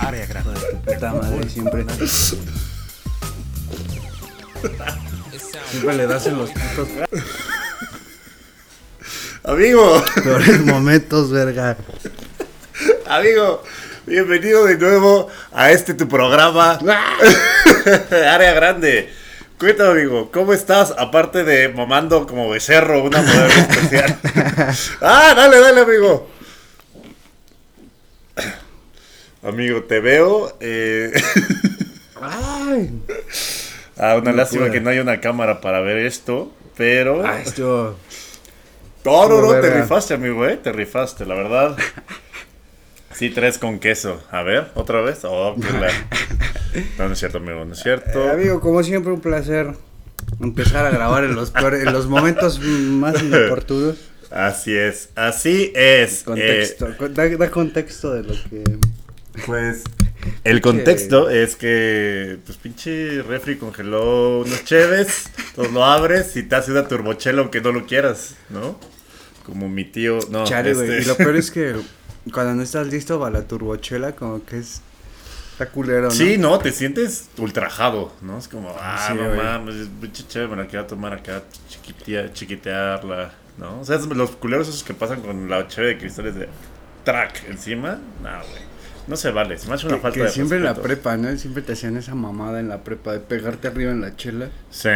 Área grande. Puta madre, siempre. Siempre le das en los putos Amigo, peores momentos, verga. amigo, bienvenido de nuevo a este tu programa. Área grande. Cuéntame, amigo, ¿cómo estás? Aparte de mamando como becerro una modelo especial. ah, dale, dale, amigo. Amigo, te veo. Eh... Ay. ah, una No lástima que no hay una cámara para ver esto, pero... Ay, esto. No, no, te rifaste, amigo, eh. Te rifaste, la verdad. Sí, tres con queso. A ver, otra vez. Oh, qué la- No, no es cierto, amigo, no es cierto. Eh, amigo, como siempre, un placer empezar a grabar en los, en los momentos más inoportunos. Así es, así es. Contexto. Eh, da contexto de lo que. Pues el contexto es que, pues pinche refri congeló unos cheves, entonces lo abres y te hace una turbochela aunque no lo quieras, ¿no? Como mi tío, no, Chale, güey. este- Y lo peor es que cuando no estás listo para la turbochela, como que es. Está culero, ¿no? Sí, no, te sientes ultrajado, ¿no? Es como, ah, Sí, no mames, pinche chévere, me la quiero tomar acá, chiquitea, chiquitearla, ¿no? O sea, los culeros esos que pasan con la cheve de cristales de track encima, no, güey. No se vale, se me hace una Que, falta que de siempre en la prepa, ¿no? Siempre te hacían esa mamada en la prepa de pegarte arriba en la chela. Sí.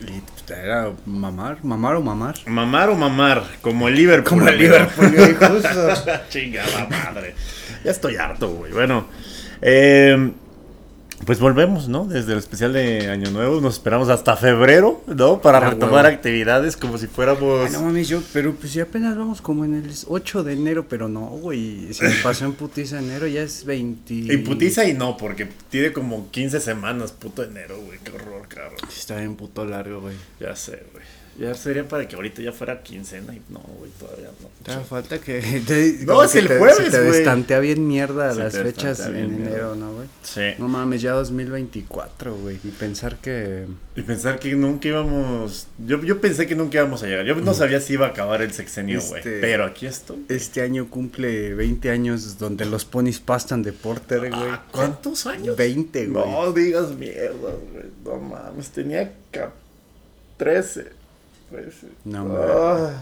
Y pues, era mamar, mamar o mamar. Mamar o mamar, como el Liverpool. Como el. Liverpool, justo. Chingada madre. Ya estoy harto, güey. Bueno, eh, pues volvemos, ¿no? Desde el especial de Año Nuevo. Nos esperamos hasta febrero, ¿no? Para Ah, retomar huevo. actividades como si fuéramos. Ay, no mames, yo, pero pues ya apenas vamos como en el 8 de enero, pero no, güey. Se me pasó en putiza enero, ya es 20. Y putiza y no, porque tiene como 15 semanas, puto enero, güey. Qué horror, cabrón. Está bien puto largo, güey. Ya sé, güey. Ya sería para que ahorita ya fuera quincena y no, güey, todavía no. Te da falta que. te- No, es que el te- jueves, se te güey. destantea bien mierda Se las fechas en enero, mierda. ¿no, güey? Sí. No mames, ya 2024, güey. Y pensar que. Y pensar que nunca íbamos. Yo, yo pensé que nunca íbamos a llegar. Yo no sabía si iba a acabar el sexenio, güey. Este- Pero aquí estoy. Este año cumple 20 años donde los ponis pastan de porter, güey. Ah, ¿Cuántos años? 20, güey. No digas mierda, güey. No mames, tenía ca- 13. Pues, No ah.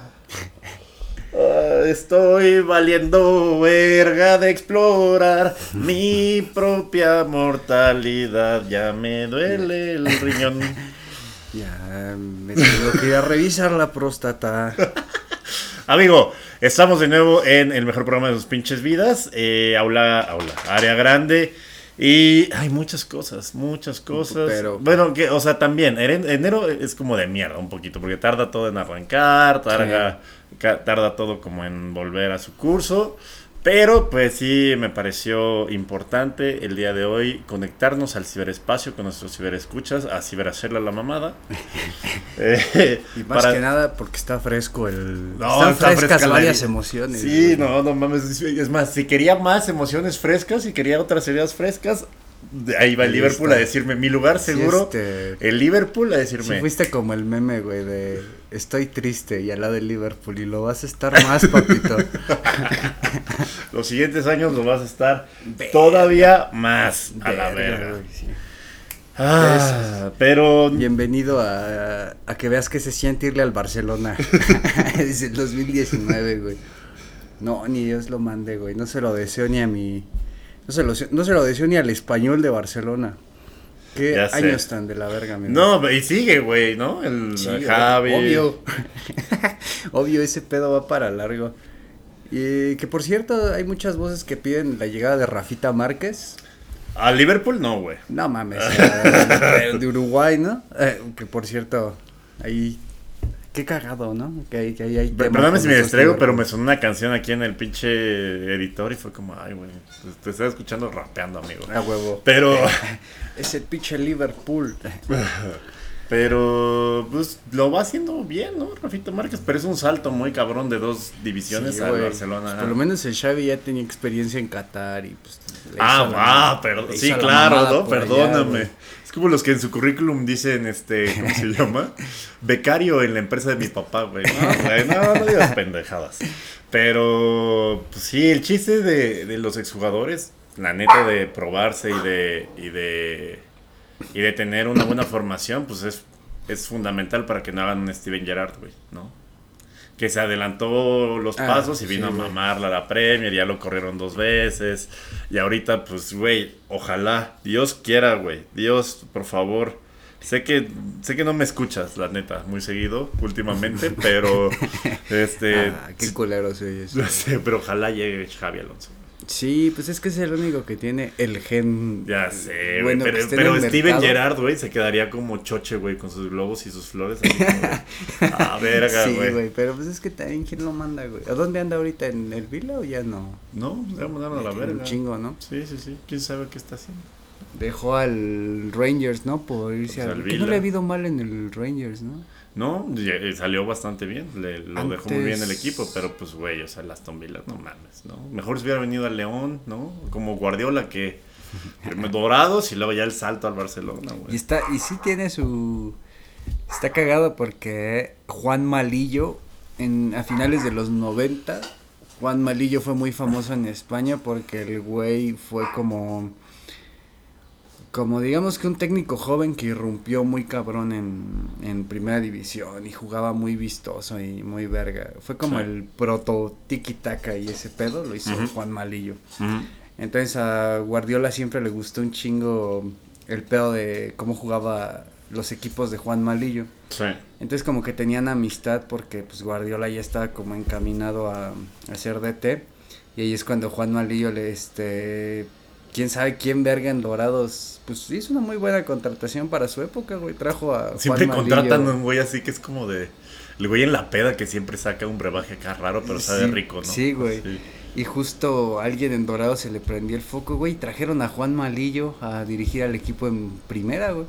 Ah, estoy valiendo verga de explorar mi propia mortalidad. Ya me duele el riñón. Ya me tengo que ir a revisar la próstata. Amigo, estamos de nuevo en el mejor programa de sus pinches vidas. eh, aula, aula, área grande. Y hay muchas cosas, muchas cosas. Pero- bueno, que, o sea, también, enero es como de mierda un poquito, porque tarda todo en arrancar, tarda, tarda todo como en volver a su curso. Pero, pues sí, me pareció importante el día de hoy conectarnos al ciberespacio con nuestros ciberescuchas, a ciberhacerla la mamada. Eh, Y más para- que nada porque está fresco el. No, están está frescas fresca varias emociones. Sí, güey. no, no mames. es- más, si quería más emociones frescas, si quería otras ideas frescas, ahí va el Liverpool está. a decirme mi lugar Sí, seguro. este, El Liverpool a sí decirme. fuiste como el meme, güey, de estoy triste y al lado del Liverpool y lo vas a estar más, papito. Los siguientes años lo vas a estar Verga. todavía más a la Verga, sí. Ah, pero. Bienvenido a, a que veas que se siente irle al Barcelona. Desde el 2019, güey. No, ni Dios lo mande, güey. No se lo deseo ni a mi. No se lo, no se lo deseo ni al español de Barcelona. ¿Qué Ya sé. años tan de la verga, amigo? No, y sigue, güey, ¿no? El Sí, Javi. Obvio. obvio, ese pedo va para largo. Y que por cierto, hay muchas voces que piden la llegada de Rafita Márquez. A Liverpool no, güey. No mames, eh, de, de Uruguay, ¿no? Eh, que por cierto, ahí. Qué cagado, ¿no? Que hay, que temas Perdóname si me distraigo, pero me sonó una canción aquí en el pinche editor y fue como, ay, güey, te- estaba escuchando rapeando, amigo. A huevo. Pero, Es el pinche Liverpool. pero, pues lo va haciendo bien, ¿no? Rafita Márquez, pero es un salto muy cabrón de dos divisiones Sí, al. Barcelona. Pues por lo menos el Xavi ya tenía experiencia en Qatar y pues. Ah, la- ah, le Sí, claro, ¿no? allá, Perdóname. Como los que en su currículum dicen, este, ¿cómo se llama? Becario en la empresa de mi papá, güey. No, güey, no, no digas pendejadas. Pero, pues sí, el chiste de, de los exjugadores, la neta de probarse y de, y de, y de tener una buena formación, pues es, es fundamental para que no hagan un Steven Gerrard, güey, ¿no? Que se adelantó los Ah, pasos y sí, vino a mamarla la Premier, ya lo corrieron dos veces. Y ahorita, pues, güey, ojalá, Dios quiera, güey, Dios, por favor. Sé que, sé que no me escuchas, la neta, muy seguido últimamente, pero este Ah, qué culero soy eso. no sé, pero ojalá llegue Javi Alonso. Sí, pues es que es el único que tiene el gen. Ya sé, güey, bueno pero, Steven. Gerrard, güey, se quedaría como choche, güey, con sus globos y sus flores. así como Ah, verga, Sí, güey. güey, pero pues es que también quién lo manda, güey. ¿A dónde anda ahorita? ¿En el Vila o ya no? no, le vamos a dar a la Un verga. chingo, ¿no? Sí, sí, sí. ¿Quién sabe qué está haciendo? Dejó al Rangers, ¿no? Por irse Pues al... Que no le ha habido mal en el Rangers, ¿no? No, eh, salió bastante bien. Le, lo dejó muy bien el equipo, pero pues, güey, o sea, el Aston Villa, no mames, ¿no? Mejor si hubiera venido al León, ¿no? Como Guardiola, que dorados y luego ya el salto al Barcelona, Y güey. está, y sí tiene su... Está cagado porque Juan Malillo, en, a finales de los 90, Juan Malillo fue muy famoso en España porque el güey fue como... Como digamos que un técnico joven que irrumpió muy cabrón en, en primera división y jugaba muy vistoso y muy verga. Fue como Sí. el proto tiki taka y ese pedo lo hizo. Juan Malillo. Entonces a Guardiola siempre le gustó un chingo el pedo de cómo jugaba los equipos de Juan Malillo. Sí. Entonces como que tenían amistad porque pues Guardiola ya estaba como encaminado a, a ser DT. Y ahí es cuando Juan Malillo le este quién sabe quién verga en Dorados, pues hizo una muy buena contratación para su época, güey. Trajo a Siempre Juan contratan a un güey así que es como de. El güey en la peda que siempre saca un brebaje acá raro, pero sabe rico, ¿no? sí, güey. Sí. Y justo a alguien en Dorado se le prendió el foco, güey. y Trajeron a Juan Malillo a dirigir al equipo en primera, güey.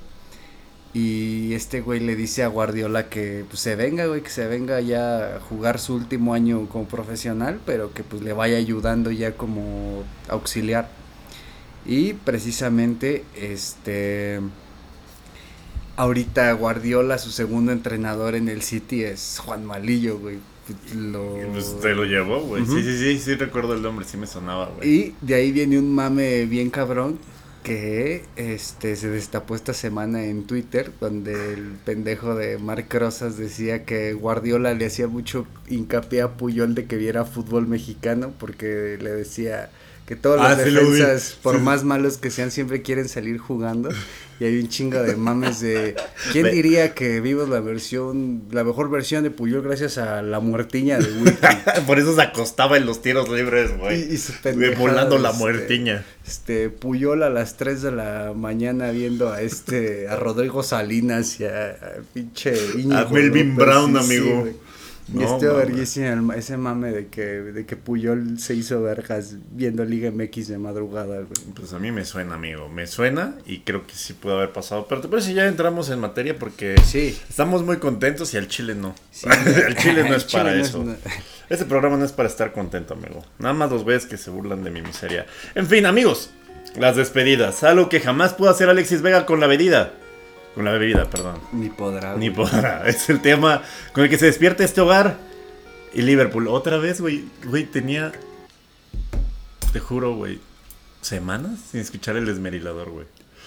Y este güey le dice a Guardiola que pues, se venga, güey, que se venga ya a jugar su último año como profesional, pero que pues le vaya ayudando ya como auxiliar. Y precisamente, este... Ahorita Guardiola, su segundo entrenador en el City es Juan Malillo, güey. Lo... Pues te lo llevó, güey. Sí, sí, sí, sí recuerdo el nombre, sí me sonaba, güey. Y de ahí viene un mame bien cabrón que este se destapó esta semana en Twitter donde el pendejo de Marc Rosas decía que Guardiola le hacía mucho hincapié a Puyol de que viera fútbol mexicano porque le decía que todos Ah, los sí lo defensas, por Sí. más malos que sean, siempre quieren salir jugando. Y hay un chingo de mames de... ¿Quién Ve- diría que vimos la versión, la mejor versión de Puyol gracias a la muertiña de Wiki? Por eso se acostaba en los tiros libres, güey. Y- y volando la este, muertiña. Este, Puyol a las 3 de la mañana viendo a este, a Rodrigo Salinas y a, a pinche Íñigo A Melvin Brown, sí, amigo. Y verguísima el- ese mame de que, de que Puyol se hizo vergas viendo Liga MX de madrugada, güey. Pues a mí me suena, amigo. Me suena y creo que sí pudo haber pasado. Pero te parece si ya entramos en materia porque Sí. estamos muy contentos y al Chile no. Sí. el Chile no es para no eso. es- Este programa no es para estar contento, amigo. Nada más los güeyes que se burlan de mi miseria. En fin, amigos, las despedidas. Algo que jamás pudo hacer Alexis Vega con la bebida. Con la bebida, perdón. Ni podrá. Ni podrá. Es el tema con el que se despierta este hogar. Y Liverpool. Otra vez, güey. Güey, tenía. Te juro, güey. Semanas sin escuchar el desmerilador, güey.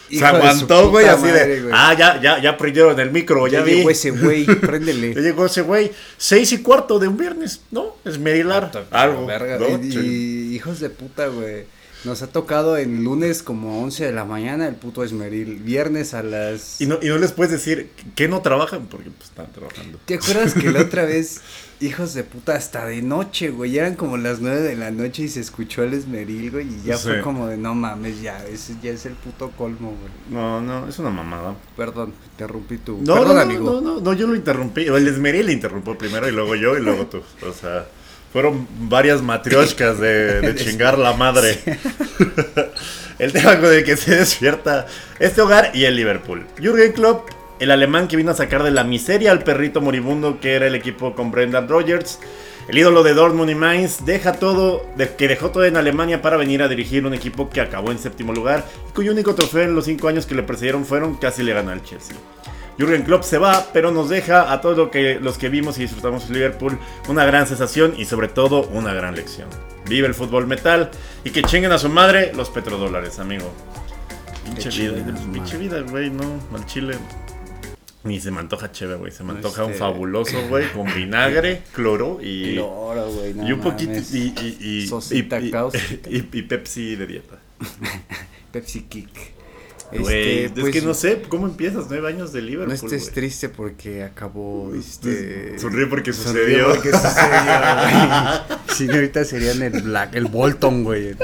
Se Hijo su aguantó, güey, así madre, de. Ah, ya, ya, ya prendieron el micro, ya, Ya vi. llegó ese güey, Ya préndele. llegó ese güey. Seis y cuarto de un viernes, ¿no? Esmerilar. Algo. Verga, ¿no? y, Sí. y hijos de puta, güey. Nos ha tocado en lunes como 11 de la mañana el puto Esmeril. Viernes a las... Y no, y no les puedes decir que no trabajan porque pues están trabajando. ¿Te acuerdas que la otra vez, hijos de puta, hasta de noche, güey? Eran como las 9 de la noche y se escuchó el Esmeril, güey. Y ya Sí. fue como de, no mames, ya, ese ya es el puto colmo, güey. No, no, es una mamada. Perdón, interrumpí tu... No, Perdón, no, no, amigo. no, no, no, yo lo interrumpí. El Esmeril interrumpió primero y luego yo y luego tú. O sea, fueron varias matrioshkas de, de chingar la madre. el tema con el que se despierta este hogar y el Liverpool. Jürgen Klopp, el alemán que vino a sacar de la miseria al perrito moribundo que era el equipo con Brendan Rodgers. El ídolo de Dortmund y Mainz deja todo, de- que dejó todo en Alemania para venir a dirigir un equipo que acabó en séptimo lugar y cuyo único trofeo en los cinco años que le precedieron fueron casi le gana al Chelsea. Jürgen Klopp se va, pero nos deja a todos lo que, los que vimos y disfrutamos de Liverpool una gran sensación y sobre todo una gran lección. Vive el fútbol metal y que chinguen a su madre los petrodólares, amigo. Pinche vida, pinche vida, güey, no, al chile. Ni se me antoja chévere, güey. Se me antoja un fabuloso, güey, con vinagre, cloro y, Cloro, güey, no y un poquito mames. y, y- y Pepsi de dieta. Pepsi Kick. Este, es pues, que no sé cómo empiezas, nueve años de No Liverpool. estés güey. triste porque acabó, este... Sonríe porque sonríe sucedió. porque sucedió, güey. Sí, ahorita serían el Black, el Bolton, güey,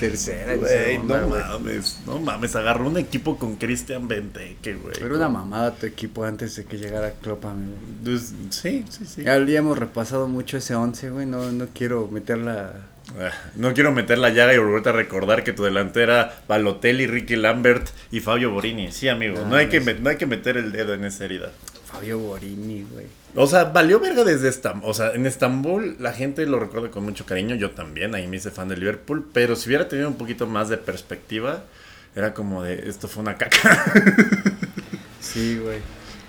tercera. Güey, no mames, no mames, agarró un equipo con Christian Benteke, güey. Era una mamada tu equipo antes de que llegara Klopp, amigo. Pues, sí, sí, sí. Ya, ya hemos repasado mucho ese 11, güey, no, no quiero meterla... Ah, No quiero meter la llaga y volverte a recordar que tu delantera Balotelli, Ricky Lambert y Fabio Borini. Sí, amigo, no, hay que, no hay que meter el dedo en esa herida. Fabio Borini, güey. O sea, valió verga desde Estambul. O sea, en Estambul la gente lo recuerda con mucho cariño. Yo también, ahí me hice fan de Liverpool. Pero si hubiera tenido un poquito más de perspectiva, era como de esto fue una caca. Sí, güey.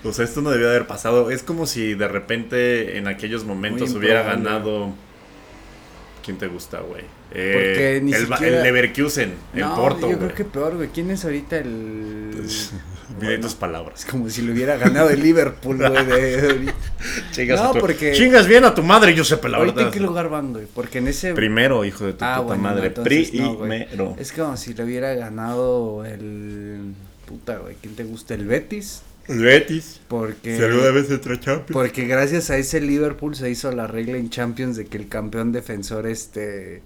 o sea, esto no debía haber pasado. Es como si de repente en aquellos momentos hubiera ganado. ¿Quién te gusta, güey? Eh, ni el, siquiera- el Leverkusen, el no, Porto. yo güey. creo que peor, güey. ¿Quién es ahorita el...? Mira tus palabras. Es como si lo hubiera ganado el Liverpool, güey. de- Chingas, No, tu- porque- Chingas bien a tu madre, yo sé, la ¿Ahorita verdad. en qué lugar van, güey? Porque en ese... Primero, hijo de tu Ah, puta bueno, madre. no. Primero. Es como si le hubiera ganado el... Puta, güey. ¿Quién te gusta? El Betis. El Betis. Porque... Saluda a veces otra Champions. Porque gracias a ese Liverpool se hizo la regla en Champions de que el campeón defensor este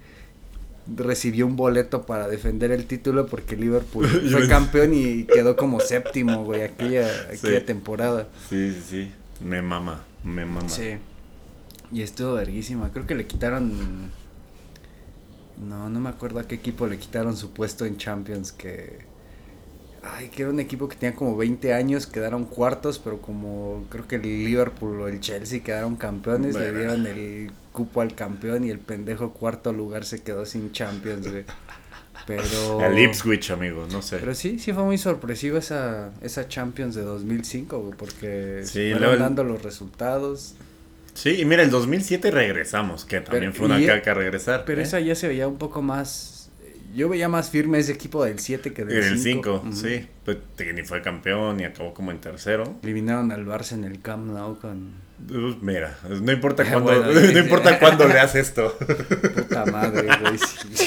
recibió un boleto para defender el título porque Liverpool fue campeón y quedó como séptimo, güey, aquella, aquella Sí. temporada. Sí, sí, sí. Me mama, me mama. Sí. Y estuvo verguísima. Creo que le quitaron. No, no me acuerdo a qué equipo le quitaron su puesto en Champions. Que. Ay, que era un equipo que tenía como 20 años, quedaron cuartos, pero como creo que el Liverpool o el Chelsea quedaron campeones, le dieron el cupo al campeón y el pendejo cuarto lugar se quedó sin Champions, güey. Pero. El Ipswich, amigo, no sé. Pero sí, sí fue muy sorpresiva esa, esa Champions de 2005, güey, porque Sí, fueron el- dando los resultados. Sí, y mira, el 2007 regresamos, que también Pero- fue una caca regresar. Pero ¿eh? esa ya se veía un poco más. Yo veía más firme ese equipo del 7 que del En 5. el 5, sí. Pues, que ni fue campeón ni acabó como en tercero. Eliminaron al Barça en el Camp Nou con Pues, mira, no importa cuándo, Bueno, no importa cuándo leas esto. puta madre, güey. sí.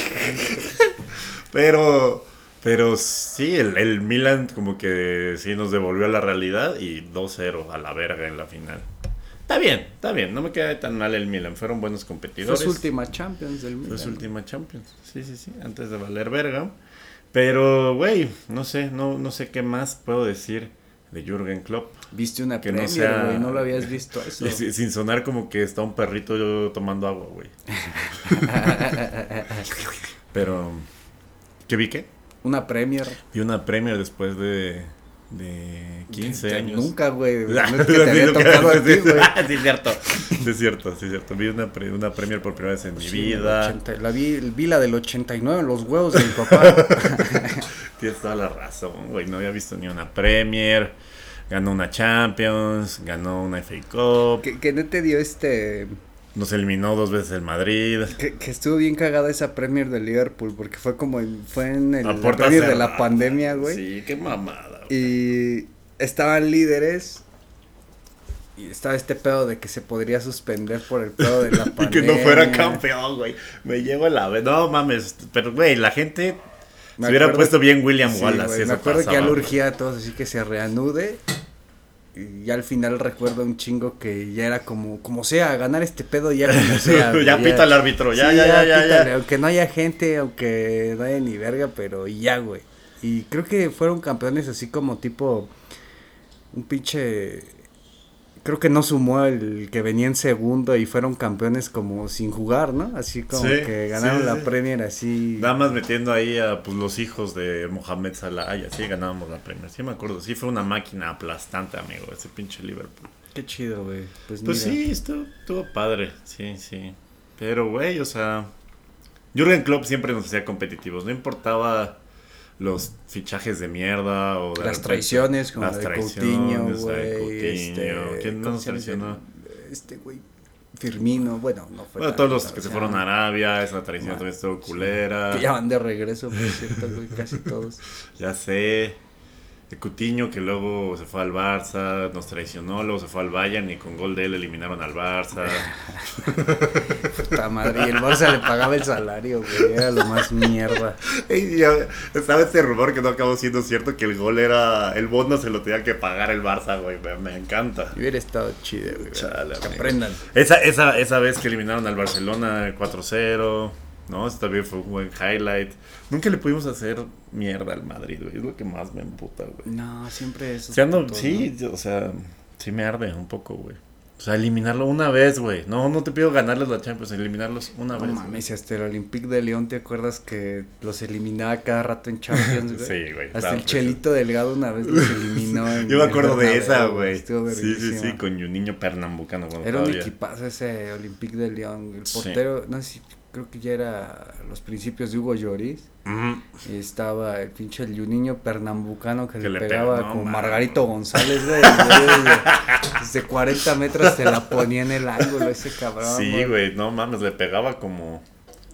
Pero, pero sí, el, el Milan como que sí nos devolvió a la realidad y 2-0 a la verga en la final. Está bien, está bien, no me queda tan mal el Milan, fueron buenos Fue competidores. su última Champions del Fue Milan. su última Champions, sí, sí, sí, antes de valer verga. Pero, güey, no sé, no, no sé qué más puedo decir de Jürgen Klopp. Viste una Que no sea- güey, no lo habías visto eso. Sin sonar como que está un perrito yo tomando agua, güey. Pero, ¿qué vi qué? una Premier. Vi una Premier después de, de 15 Que años. Nunca, güey. No es que te había nunca- tocado a ti, sí, güey. sí, es cierto. Sí, es cierto, sí, es cierto. Vi una, pre- una Premier por primera vez en mi Sí, vida. 80 la vi, vi la del 89 en los huevos de mi papá. Tienes toda la razón, güey. No había visto ni una Premier. Ganó una Champions, ganó una FA Cup. que, que no te dio este. Nos eliminó dos veces el Madrid. Que, que estuvo bien cagada esa Premier de Liverpool, porque fue como en, fue en el, A la Premier de cerrada. la pandemia, güey. Sí, qué mamada. Y estaban líderes. Y estaba este pedo de que se podría suspender por el pedo de la Y pandemia. que no fuera campeón, güey. Me llevo la vez. No mames. Pero, güey, la gente Me se hubiera puesto bien William Sí, Wallace. güey, si me que ya güey. urgía a todos, así que se reanude. Y ya al final recuerdo un chingo que ya era como, como sea, ganar este pedo ya como sea. güey, ya pita el árbitro. Ya, Sí, ya, ya, ya, pítale, ya. Aunque no haya gente, aunque no haya ni verga, pero ya, güey. Y creo que fueron campeones así como tipo un pinche creo que no sumó el que venía en segundo y fueron campeones como sin jugar, ¿no? Así como Sí, que ganaron sí, la sí. Premier así. Nada más metiendo ahí a pues, los hijos de Mohamed Salah y así ganábamos la Premier. Sí me acuerdo, sí fue una máquina aplastante, amigo, ese pinche Liverpool. Qué chido, güey. Pues, Pues mira. sí, estuvo, estuvo padre, sí, sí. Pero, güey, o sea, Jürgen Klopp siempre nos hacía competitivos, no importaba los fichajes de mierda o de Las repente- traiciones, como las de traiciones, Coutinho, güey. Coutinho. Este, ¿Quién ¿cómo nos se llama? traicionó? Este güey, Firmino, bueno, no fue Bueno, todos los que se fueron a Arabia, esa traición también estuvo culera. Que ya van de regreso, por cierto, güey, casi todos. Ya sé. De Cutiño que luego se fue al Barça, nos traicionó, luego se fue al Bayern y con gol de él eliminaron al Barça. Puta madre, y el Barça le pagaba el salario, güey, era lo más mierda. Y ya estaba este rumor que no acabó siendo cierto que el gol era. El bono se lo tenía que pagar el Barça, güey. Me, encanta. Y hubiera estado chido, güey. Chale, que aprendan. Esa, esa, esa vez que eliminaron al Barcelona 4-0. ¿No? Eso también fue un buen highlight. Nunca le pudimos hacer mierda al Madrid, güey. Es lo que más me emputa, güey. No, siempre es. O sea, no, sí, o sea, sí me arde un poco, güey. O sea, eliminarlo una vez, güey. No, no te pido ganarles la Champions, eliminarlos una No vez. mames, hasta el Olympique de León, ¿te acuerdas que los eliminaba cada rato en Champions, güey? Sí, güey, Hasta el Chelito Delgado una vez los eliminó. en Yo me acuerdo de esa, güey. Sí, sí, sí, con un niño pernambucano. Era un equipazo ese Olympique de León. El Sí. portero, no sé si, creo que ya era los principios de Hugo Lloris. Y estaba el pinche el Juninho pernambucano que, Que le pegaba no, mames. Margarito González, güey. Desde, desde 40 metros te la ponía en el ángulo ese cabrón. Sí, güey, no mames, le pegaba como,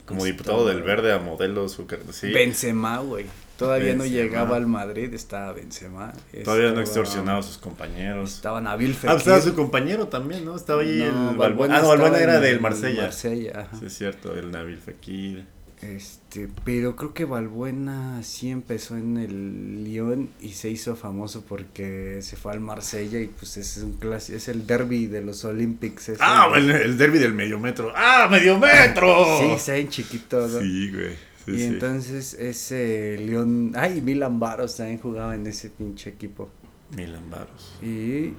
como Está, diputado del verde a modelo Zucker. Sí, Benzema, güey. Todavía no llegaba al Madrid, estaba Benzema. todavía no extorsionaba a sus compañeros. Estaba Nabil Ah, Fekir. pues estaba su compañero también, ¿no? Estaba ahí No, el Valbuena Balbuena. Ah, no, Balbuena era del el Marsella. Marsella. Sí, es cierto, el Nabil Fekir. Este, pero creo que Valbuena sí empezó en el Lyon y se hizo famoso porque se fue al Marsella y pues es un clásico, es el derby de los Olympics. Ah, el, el derby del medio metro. ¡Ah, medio metro! Sí, está en chiquito, ¿no? Sí, güey. Sí, y sí. entonces ese León, ay, Milan Baros también jugaba en ese pinche equipo. Milan Baros. Y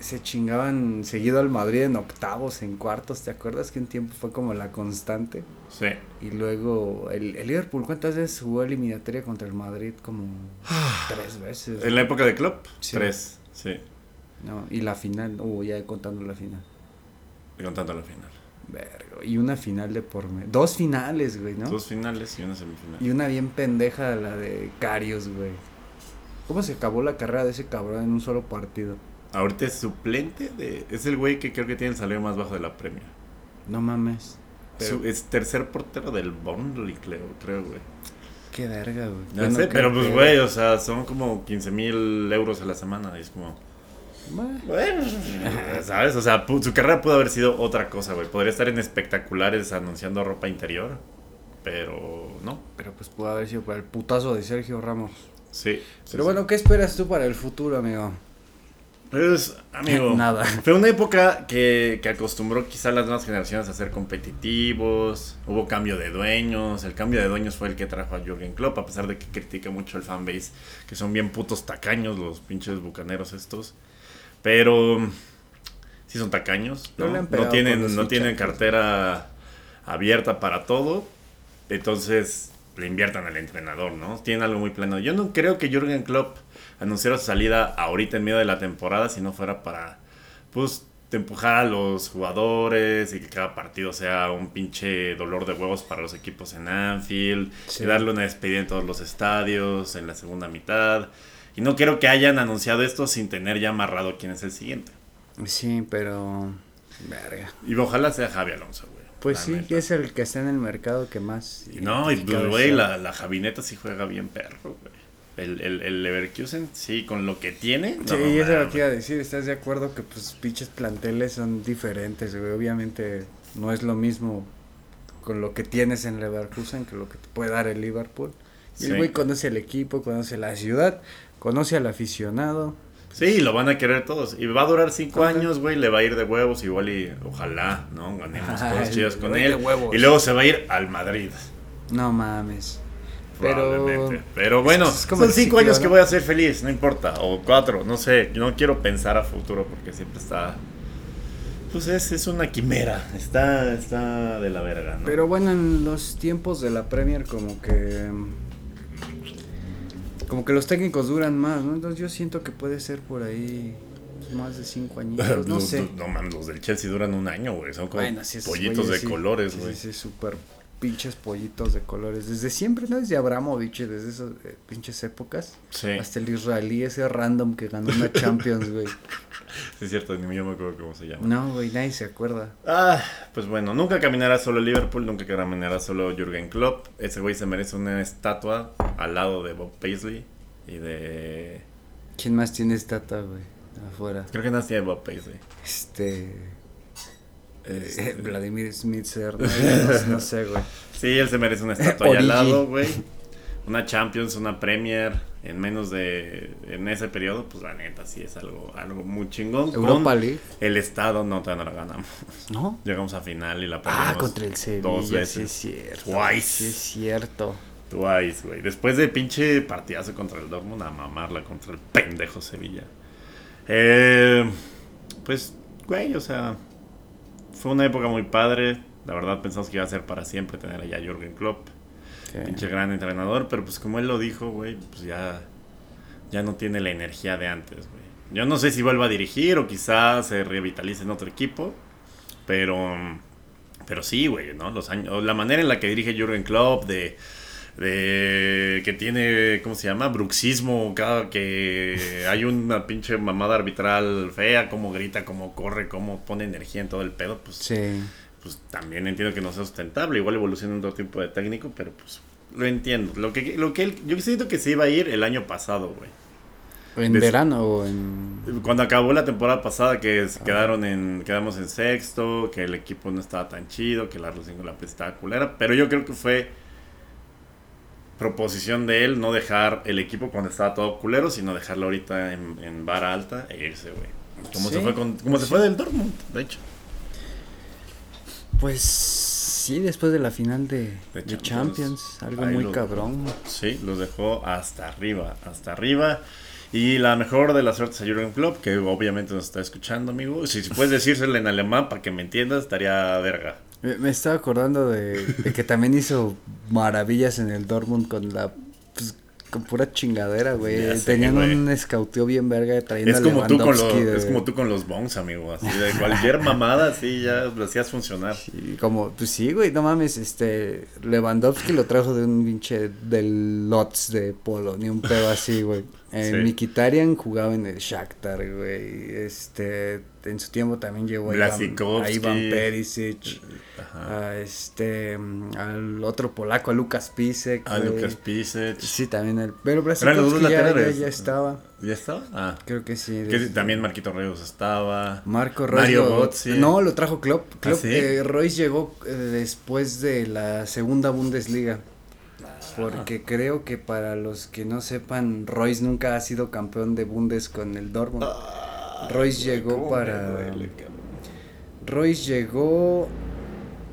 se chingaban seguido al Madrid en octavos, en cuartos, ¿te acuerdas que un tiempo fue como la constante? Sí. Y luego el, el Liverpool, ¿cuántas veces jugó eliminatoria contra el Madrid? Como tres veces. En la época de Klopp, Sí. tres. Sí. No, y la final, uh, ya contando la final. Contando la final. Vergo, y una final de por medio. Dos finales, güey, ¿no? Dos finales y una semifinal. Y una bien pendeja, la de Carios, güey. ¿Cómo se acabó la carrera de ese cabrón en un solo partido? Ahorita es suplente de. Es el güey que creo que tiene el salario más bajo de la Premier. No mames. Pero, Su- es tercer portero del Burnley, creo, creo, güey. qué verga, güey. Bueno, sé, pero pues, güey, o sea, son como 15 mil euros a la semana. Y es como. Bueno, ¿sabes? O sea, su carrera pudo haber sido otra cosa, güey. Podría estar en espectaculares anunciando ropa interior. Pero no. Pero pues pudo haber sido para el putazo de Sergio Ramos. Sí. Pero sí. bueno, ¿qué esperas tú para el futuro, amigo? Pues, amigo. Nada. Fue una época que, que acostumbró quizá a las nuevas generaciones a ser competitivos. Hubo cambio de dueños. El cambio de dueños fue el que trajo a Jürgen Klopp, a pesar de que critica mucho el fanbase, que son bien putos tacaños los pinches bucaneros estos. Pero sí son tacaños. No tienen, no tienen cartera abierta para todo. Entonces le inviertan al entrenador, ¿no? Tienen algo muy plano. Yo no creo que Jürgen Klopp anunciara su salida ahorita en medio de la temporada si no fuera para, pues, empujar a los jugadores y que cada partido sea un pinche dolor de huevos para los equipos en Anfield Sí. y darle una despedida en todos los estadios en la segunda mitad. Y no creo que hayan anunciado esto sin tener ya amarrado quién es el siguiente. Sí, pero... Verga. Y ojalá sea Javi Alonso, güey. Pues sí, que es el que está en el mercado que más... Y no, y pues, güey, la, la Javineta sí juega bien perro, güey. El, el, el Leverkusen, sí, con lo que tiene. Sí, eso es lo que iba a decir, ¿estás de acuerdo que pues pinches planteles son diferentes, güey? Obviamente no es lo mismo con lo que tienes en Leverkusen que lo que te puede dar el Liverpool. Y el güey conoce el equipo, conoce la ciudad, conoce al aficionado. Sí, lo van a querer todos. Y va a durar cinco años, güey. Le va a ir de huevos, igual y ojalá, ¿no? Ganemos Ajá, cosas chidas con él. Y luego se va a ir al Madrid. No mames. Pero... Pero bueno, es como son cinco años que voy a ser feliz, no importa. O cuatro, no sé. No quiero pensar a futuro porque siempre está. Pues es, es una quimera. Está, está de la verga, ¿no? Pero bueno, en los tiempos de la Premier como que... Como que los técnicos duran más, ¿no? Entonces yo siento que puede ser por ahí más de cinco añitos, no Los- sé. no mames, los del Chelsea duran un año, güey. Son como Bueno, sí, esos pollitos de sí. colores, güey. Sí, sí, súper pinches pollitos de colores. Desde siempre, ¿no? Desde Abramovich, desde esas eh, pinches épocas. Sí. Hasta el israelí ese random que ganó una Champions, güey. Sí, es cierto, ni yo me acuerdo cómo se llama. No, güey, nadie se acuerda. Ah, pues bueno, nunca caminará solo Liverpool, nunca caminará solo Jürgen Klopp. Ese güey se merece una estatua al lado de Bob Paisley y de... ¿Quién más tiene estatua, güey? Afuera. Creo que nada tiene Bob Paisley. Este. Este- eh, Vladimir Smitser, no, no, no sé, güey. Sí, él se merece una estatua ahí al lado, güey. Una Champions, una Premier, en menos de... En ese periodo, pues la neta, sí es algo, algo muy chingón. con Europa League, El Estado, no, todavía no la ganamos. ¿no? Llegamos a final y la perdimos. Ah, contra el Sevilla, dos sí es veces. cierto. Twice. Sí es cierto. Twice, güey. Después de pinche partidazo contra el Dortmund, a mamarla contra el pendejo Sevilla. Eh, pues, güey, o sea, fue una época muy padre. La verdad pensamos que iba a ser para siempre tener allá a Jürgen Klopp, Sí. pinche gran entrenador, pero pues como él lo dijo, güey, pues ya, ya no tiene la energía de antes, güey. Yo no sé si vuelva a dirigir o quizás se revitalice en otro equipo, pero, pero sí, güey, ¿no? Los años, la manera en la que dirige Jürgen Klopp de de que tiene, ¿cómo se llama? Bruxismo, cada que hay una pinche mamada arbitral fea, cómo grita, cómo corre, cómo pone energía en todo el pedo, pues, Sí. pues también entiendo que no sea sustentable, igual evoluciona otro tipo de técnico, pero pues lo entiendo. Lo que, lo que él, yo siento que se iba a ir el año pasado, güey. ¿En verano o en.? Cuando acabó la temporada pasada, que se quedaron en, quedamos en sexto, que el equipo no estaba tan chido, que la con la estaba culera, pero yo creo que fue proposición de él no dejar el equipo cuando estaba todo culero, sino dejarlo ahorita en, en vara alta e irse, güey. Como, se fue, con, como se fue del Dortmund, de hecho. Pues sí, después de la final de, De de Champions. Algo muy cabrón. Sí, los dejó hasta arriba, hasta arriba. Y la mejor de las suertes a Jurgen Klopp, que obviamente nos está escuchando, amigo. Si, si puedes decírselo en alemán para que me entiendas, estaría verga. Me, me estaba acordando de, de que también hizo maravillas en el Dortmund con la. Pues, con pura chingadera, güey. Tenían güey. un escauteo bien verga trayendo Es a como, tú con los, de- es como tú con los bongs, amigo. Así de cualquier mamada, así ya lo hacías funcionar. Como, pues sí, güey, no mames, este, Lewandowski lo trajo de un pinche del Lotz de Polonia, un pedo así, güey. Eh, Sí. Mkhitaryan jugaba en el Shakhtar, güey, este, en su tiempo también llegó a Ivan, a. Ivan Perisic. A este, al otro polaco, a Lucas Pisek, A güey. Lucas Pisech. Sí, también el, pero Eran los dos Blasikowski ya, ya, laterales. ya estaba, ¿Ya estaba? Ah. creo que sí. Que también Marquito Ríos estaba. Marco Royce. Mario. No, lo trajo Klopp. Klopp ¿sí? eh, Royce llegó eh, después de la segunda Bundesliga. Porque creo que para los que no sepan, Royce nunca ha sido campeón de Bundes con el Dortmund. Royce llegó ¿Cómo me para. duele? Royce llegó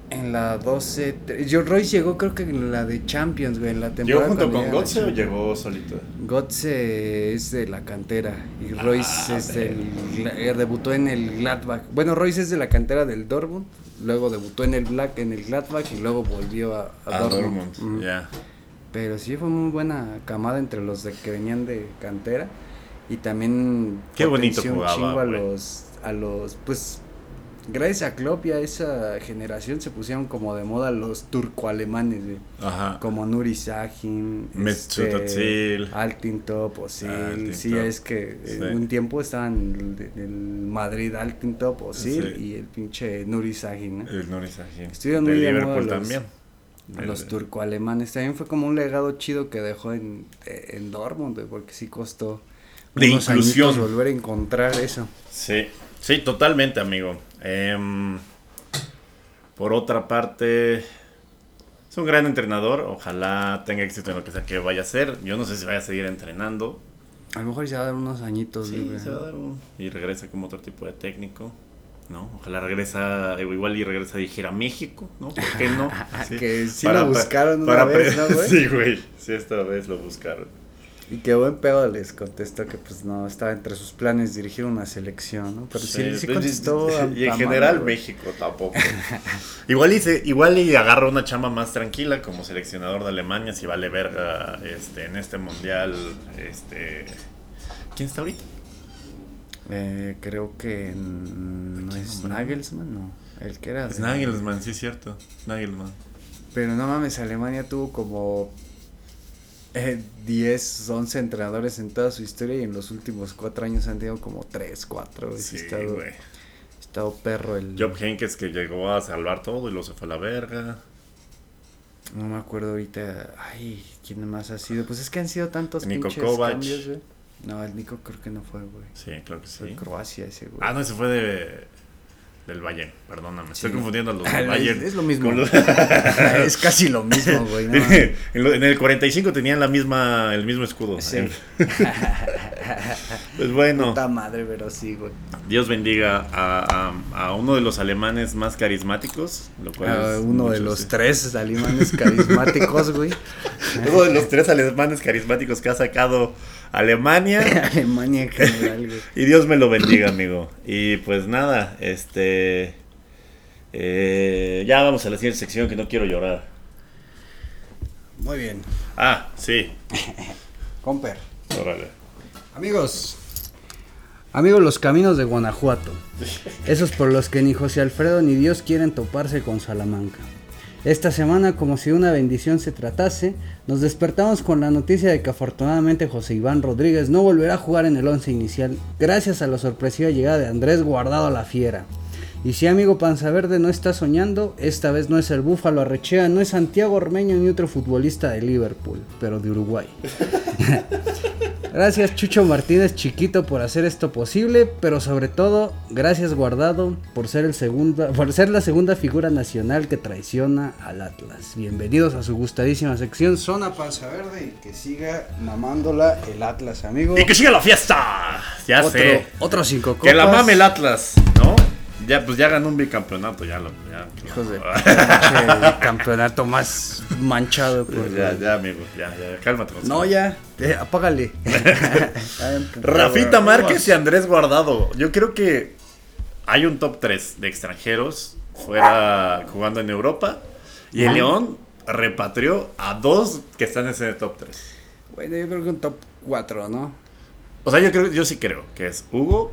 en la 12. tre- Yo, Royce llegó creo que en la de Champions, güey, en la ¿Llegó temporada. junto cuando con Gotze o llegó solito? Götze es de la cantera y Royce Ah, es del eh, debutó en el Gladbach. Bueno, Royce es de la cantera del Dortmund, luego debutó en el Black en el Gladbach y luego volvió a, a A Dortmund. Dortmund. Pero sí fue muy buena camada entre los de que venían de cantera y también Qué bonito jugaba, chingo a los a los pues gracias a Klopp y a esa generación se pusieron como de moda los turco-alemanes, güey. Ajá. Como Nuri Sahin, este. Altintop, Osil. Sí, es que sí. en un tiempo estaban el, el Madrid Altintop, Osil Sí. y el pinche Nuri Sahin. ¿no? El Nuri Sahin. Estuvieron De muy de Liverpool moda los- también. Los El- turco-alemanes. También fue como un legado chido que dejó en, en Dortmund, güey, porque sí costó De inclusión. volver a encontrar eso. Sí, sí, totalmente, amigo. Em, por otra parte, es un gran entrenador. Ojalá tenga éxito en lo que sea que vaya a hacer. Yo no sé si vaya a seguir entrenando. A lo mejor se va a dar unos añitos Sí, libre. se va a dar un- y regresa como otro tipo de técnico. ¿No? Ojalá regresa, igual y regresa a dirigir a México, ¿no? ¿Por qué no? Que sí lo buscaron una para vez, pre- ¿no, güey? Sí, güey. Sí, esta vez lo buscaron. Y qué buen pedo les contestó que pues no estaba entre sus planes dirigir una selección, ¿no? Pero sí, sí, contestó. a- Y en a general mano. México tampoco. igual y se- igual y agarra una chamba más tranquila como seleccionador de Alemania si vale verga este en este mundial este ¿Quién está ahorita? Eh, creo que no ¿Quién es nombró? Nagelsmann, no. El que era. Es de- Nagelsmann, sí es cierto. Nagelsmann. Pero no mames, Alemania tuvo como eh, 10, 11 entrenadores en toda su historia y en los últimos cuatro años han tenido como 3, 4. Sí, estado, estado perro el... Job Henkes que llegó a salvar todo y luego se fue a la verga. No me acuerdo ahorita. Ay, ¿quién más ha sido? Pues es que han sido tantos Nico pinches Kovac. cambios, güey. No, el Nico creo que no fue, güey. Sí, creo que Fue sí. Croacia ese, güey. Ah, no, ese fue de del Bayern, perdóname. Estoy confundiendo a los Ah, del Bayern. es lo mismo. los- es casi lo mismo, güey. no en, el 45 tenían la misma, el mismo escudo. Sí. Pues bueno, Puta madre, pero sí, güey. Dios bendiga a, a- a uno de los alemanes más carismáticos. Lo cual es uno de los sí. tres alemanes carismáticos, güey. Uno de los tres alemanes carismáticos que ha sacado Alemania. Alemania en general, güey. Y Dios me lo bendiga, amigo. Y pues nada, este. eh, ya vamos a la siguiente sección que no quiero llorar. Muy bien. Ah, sí. Comper. Órale. Amigos. Amigos, los caminos de Guanajuato. Esos por los que ni José Alfredo ni Dios quieren toparse con Salamanca. Esta semana, como si una bendición se tratase, nos despertamos con la noticia de que afortunadamente José Iván Rodríguez no volverá a jugar en el once inicial, gracias a la sorpresiva llegada de Andrés Guardado a la Fiera. Y si amigo Panza Verde no está soñando, esta vez no es el Búfalo Arrechea, no es Santiago Ormeño ni otro futbolista de Liverpool, pero de Uruguay. Gracias Chucho Martínez Chiquito por hacer esto posible, pero sobre todo gracias Guardado por ser el segunda, por ser la segunda figura nacional que traiciona al Atlas. Bienvenidos a su gustadísima sección Zona Panza Verde y que siga mamándola el Atlas, amigo. ¡Y que siga la fiesta! Ya otro, sé. otro cinco copas. Que la mame el Atlas, ¿no? Ya, pues ya ganó un bicampeonato, ya lo. Ya, Hijos de pinche campeonato más manchado por Pues ya, ya, amigo, ya, ya, cálmate. No, ya, eh, apágale. Rafita Márquez y Andrés Guardado. Yo creo que hay un top 3 de extranjeros fuera jugando en Europa. Y el. León repatrió a dos que están en ese top 3. Bueno, yo creo que un top 4, ¿no? O sea, yo creo, yo sí creo que es Hugo,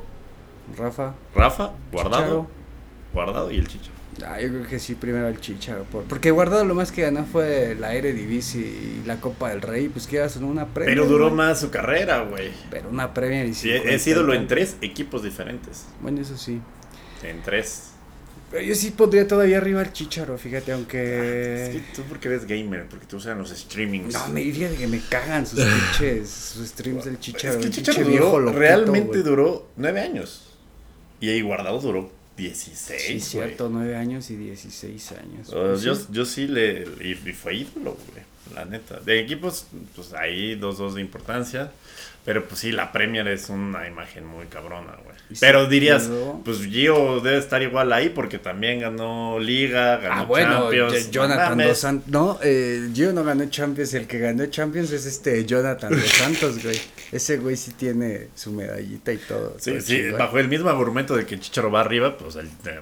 Rafa. Rafa, Guardado, Chicharo. Guardado y el Chicho. Ah, yo creo que sí, primero el Chicharo. por- porque Guardado lo más que ganó fue la Eredivisie y la Copa del Rey. Pues que son una Premier. Pero duró más su carrera, güey. Pero una Premier y Sí, es ídolo en tres equipos diferentes. Bueno, eso sí. En tres. Pero yo sí pondría todavía arriba al Chicharo, fíjate, Es aunque. que tú porque eres gamer, porque tú usan los streamings. No, me fíjate que me cagan sus pinches, sus streams del Chicharo. Es que el Chicharo pinche duró, viejo loquito, realmente duró nueve años. Y ahí Guardado duró 16. Sí, cierto, 9 años y 16 años. Pues yo, sí. yo sí le. Y, y fue ídolo, güey. La neta. De equipos, pues ahí dos, dos de importancia. Pero pues sí, la Premier es una imagen muy cabrona, güey. Pero dirías, pues Gio debe estar igual ahí porque también ganó Liga, ganó Ah, bueno, Champions. Jonathan. Dos Santos. No, eh, Gio no ganó Champions. El que ganó Champions es este Jonathan Dos Santos, güey. Ese güey sí tiene su medallita y todo. Sí, todo sí, bajo el mismo argumento de que Chicharo va arriba, pues el. eh,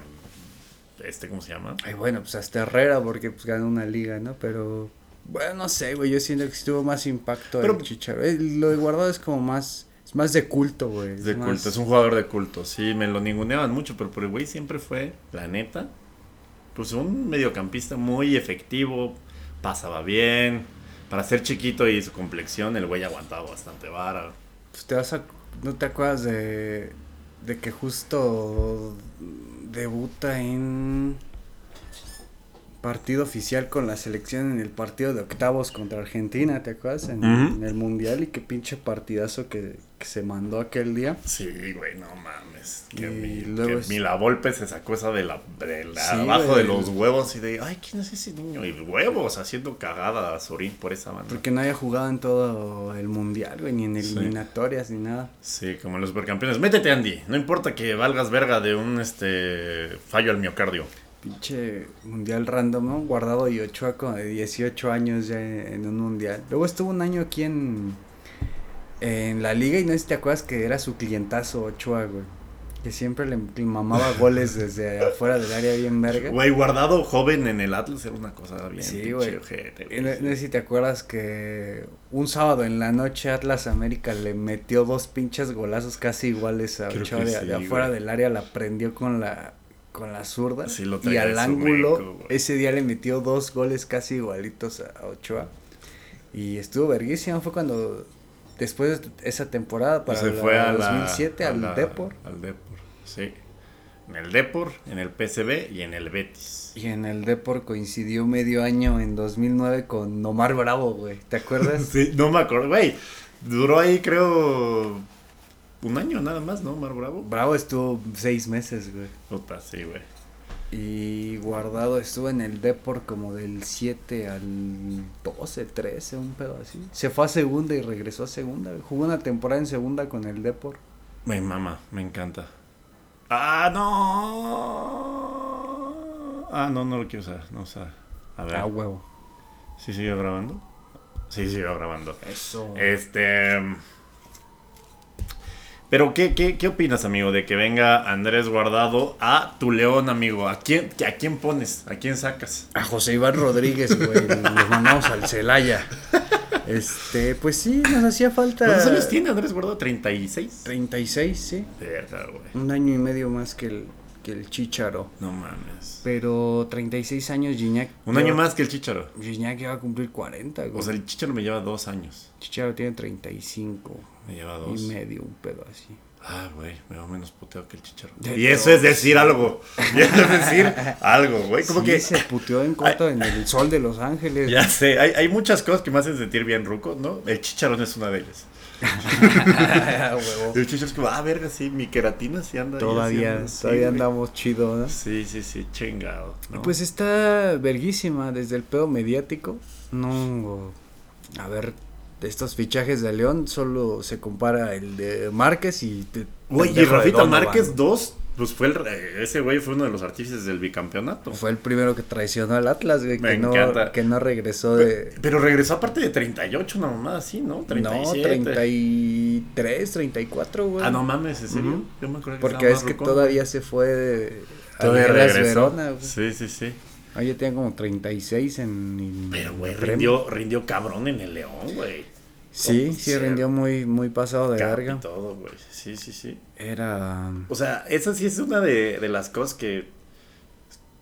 este, ¿cómo se llama? Ay, bueno, pues hasta Herrera porque pues ganó una liga, ¿no? Pero, bueno, no sé, güey. Yo siento que sí tuvo más impacto Pero- el Chicharo. Lo de Guardado es como más, es más de culto, güey. Es de más- culto, es un jugador de culto. Sí, me lo ninguneaban mucho, pero por el güey siempre fue, la neta, pues un mediocampista muy efectivo, pasaba bien. Para ser chiquito y su complexión, el güey aguantaba bastante vara. Pues te vas a, ¿no te acuerdas de, de que justo debuta en partido oficial con la selección en el partido de octavos contra Argentina, ¿te acuerdas? En, el mundial y qué pinche partidazo que, que se mandó aquel día. Sí, güey, no mames. Que, Y mi, luego que es- mi la Volpe se sacó esa de la, de la- Sí, abajo de los huevos y de, ay, ¿quién es ese niño? Y huevos haciendo cagadas Sorín por esa banda. Porque no había jugado en todo el mundial, güey, ni en Sí. eliminatorias, ni nada. Sí, como en los supercampeones. Métete, Andy. No importa que valgas verga de un este fallo al miocardio. Pinche mundial random, ¿no? Guardado y Ochoa de 18 años ya en, un mundial. Luego estuvo un año aquí en, en la liga y no sé si te acuerdas que era su clientazo Ochoa, güey. Que siempre le, mamaba goles desde afuera del área bien verga. Güey, guardado joven en el Atlas era una cosa bien. Sí, güey. No, sé si te acuerdas que un sábado en la noche Atlas América le metió dos pinches golazos casi iguales a Ochoa de, afuera del área, la prendió con la con la zurda. Sí, lo y al ángulo, meco, ese día le metió dos goles casi igualitos a, Ochoa. Y estuvo verguísima. Fue cuando, después de esa temporada, para se la fue a la- 2007, a al la- Depor. Al Depor, sí. En el Depor, en el PSV y en el Betis. Y en el Depor coincidió medio año en 2009 con Omar Bravo, güey. ¿Te acuerdas? Sí, no me acuerdo, güey. Duró ahí, creo, un año nada más, ¿no, Mar Bravo? Bravo estuvo seis meses, güey. Puta, sí, güey. Y Guardado estuvo en el Depor como del 7 al 12, 13, un pedo así. Se fue a segunda y regresó a segunda. Jugó una temporada en segunda con el Depor. Me mama, me encanta. ¡Ah, no! Ah, no, no lo quiero usar, no usar. A ver, A huevo. ¿sí sigue grabando? Sí, sigue grabando. Eso. Este. Pero, ¿qué, qué, ¿qué opinas, amigo, de que venga Andrés Guardado a tu León, amigo? ¿A quién, ¿A quién pones? ¿A quién sacas? A José Iván Rodríguez, güey. Los mandamos al Celaya. Este, pues sí, nos hacía falta. ¿Cuántos años tiene Andrés Guardado? ¿36? 36, sí. Verga, güey. Un año y medio más que el, que el Chicharo. No mames. Pero 36 años Gignac. Un año más que el Chicharo. Gignac ya va a cumplir 40, güey. O sea, el Chicharo me lleva dos años. Chicharo tiene 35 Me lleva y dos. medio, un pedo así. Ah, güey, me veo menos puteo que el Chicharo. De Y eso es decir algo. Y eso es decir algo, güey. Como Sí, que. se puteó en corto en el sol de Los Ángeles. Ya sé, hay, hay muchas cosas que me hacen sentir bien ruco, ¿no? El chicharón es una de ellas. El chicharón es como, ah, verga, sí, mi queratina sí anda. Todavía, todavía andamos chido, ¿no? Sí, sí, sí, chingado. ¿no? Pues está verguísima desde el pedo mediático. No, a ver, de estos fichajes de León solo se compara el de Márquez y... te- Güey, y Rafita. Márquez 2, pues fue el. Ese güey fue uno de los artífices del bicampeonato. Fue el primero que traicionó al Atlas, güey, Me que no, que no regresó de... Pero regresó aparte de 38, una mamá así, ¿no? 37. No, 33, 34, güey. Ah, no mames, ¿en serio? Ujú. Yo me acuerdo que Porque es que rucón, todavía se fue de... a Todavía regresó. Verona, güey. Sí, sí, sí. Ah, ya tenía como 36 en... en Pero, güey, rindió, rindió cabrón en el León, güey. Sí, sí, rindió muy, muy pasado de y todo, güey. Sí, sí, sí. Era... O sea, esa sí es una de, de las cosas que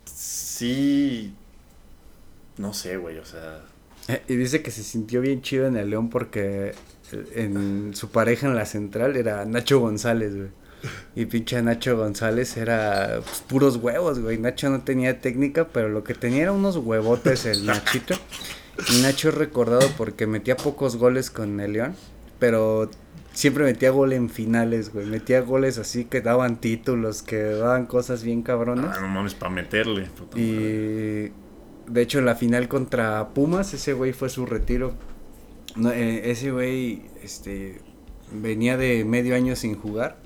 sí... No sé, güey, o sea... Eh, Y dice que se sintió bien chido en el León porque eh, en su pareja en la central era Nacho González, güey. Y pinche Nacho González era pues, puros huevos, güey. Nacho no tenía técnica, pero lo que tenía era unos huevotes el Nachito. Nacho es recordado porque metía pocos goles con el León, pero siempre metía gol en finales, güey. Metía goles así que daban títulos, que daban cosas bien cabronas. Ah, no mames, para meterle. puta madre. Y de hecho en la final contra Pumas, ese güey fue su retiro. No, eh, ese güey este, venía de medio año sin jugar.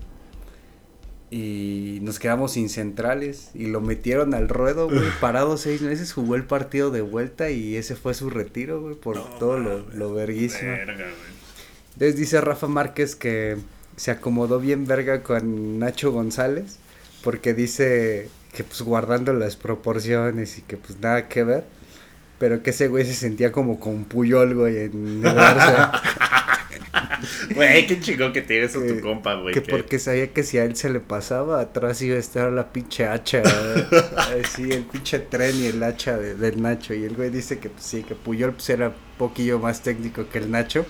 Y nos quedamos sin centrales. Y lo metieron al ruedo, güey. Parado seis meses, jugó el partido de vuelta. Y ese fue su retiro, güey. Por No todo lo, lo verguísimo. Verga. Entonces dice Rafa Márquez que se acomodó bien verga con Nacho González, porque dice que pues guardando las proporciones y que pues nada que ver, pero que ese güey se sentía como con Puyol, güey, en el Barça, Güey, qué chingón que tienes Que- tu compa, güey. que que- porque sabía que si a él se le pasaba, atrás iba a estar la pinche hacha, así el pinche tren y el hacha de- del Nacho, y el güey dice que pues, sí, que Puyol pues era un poquillo más técnico que el Nacho,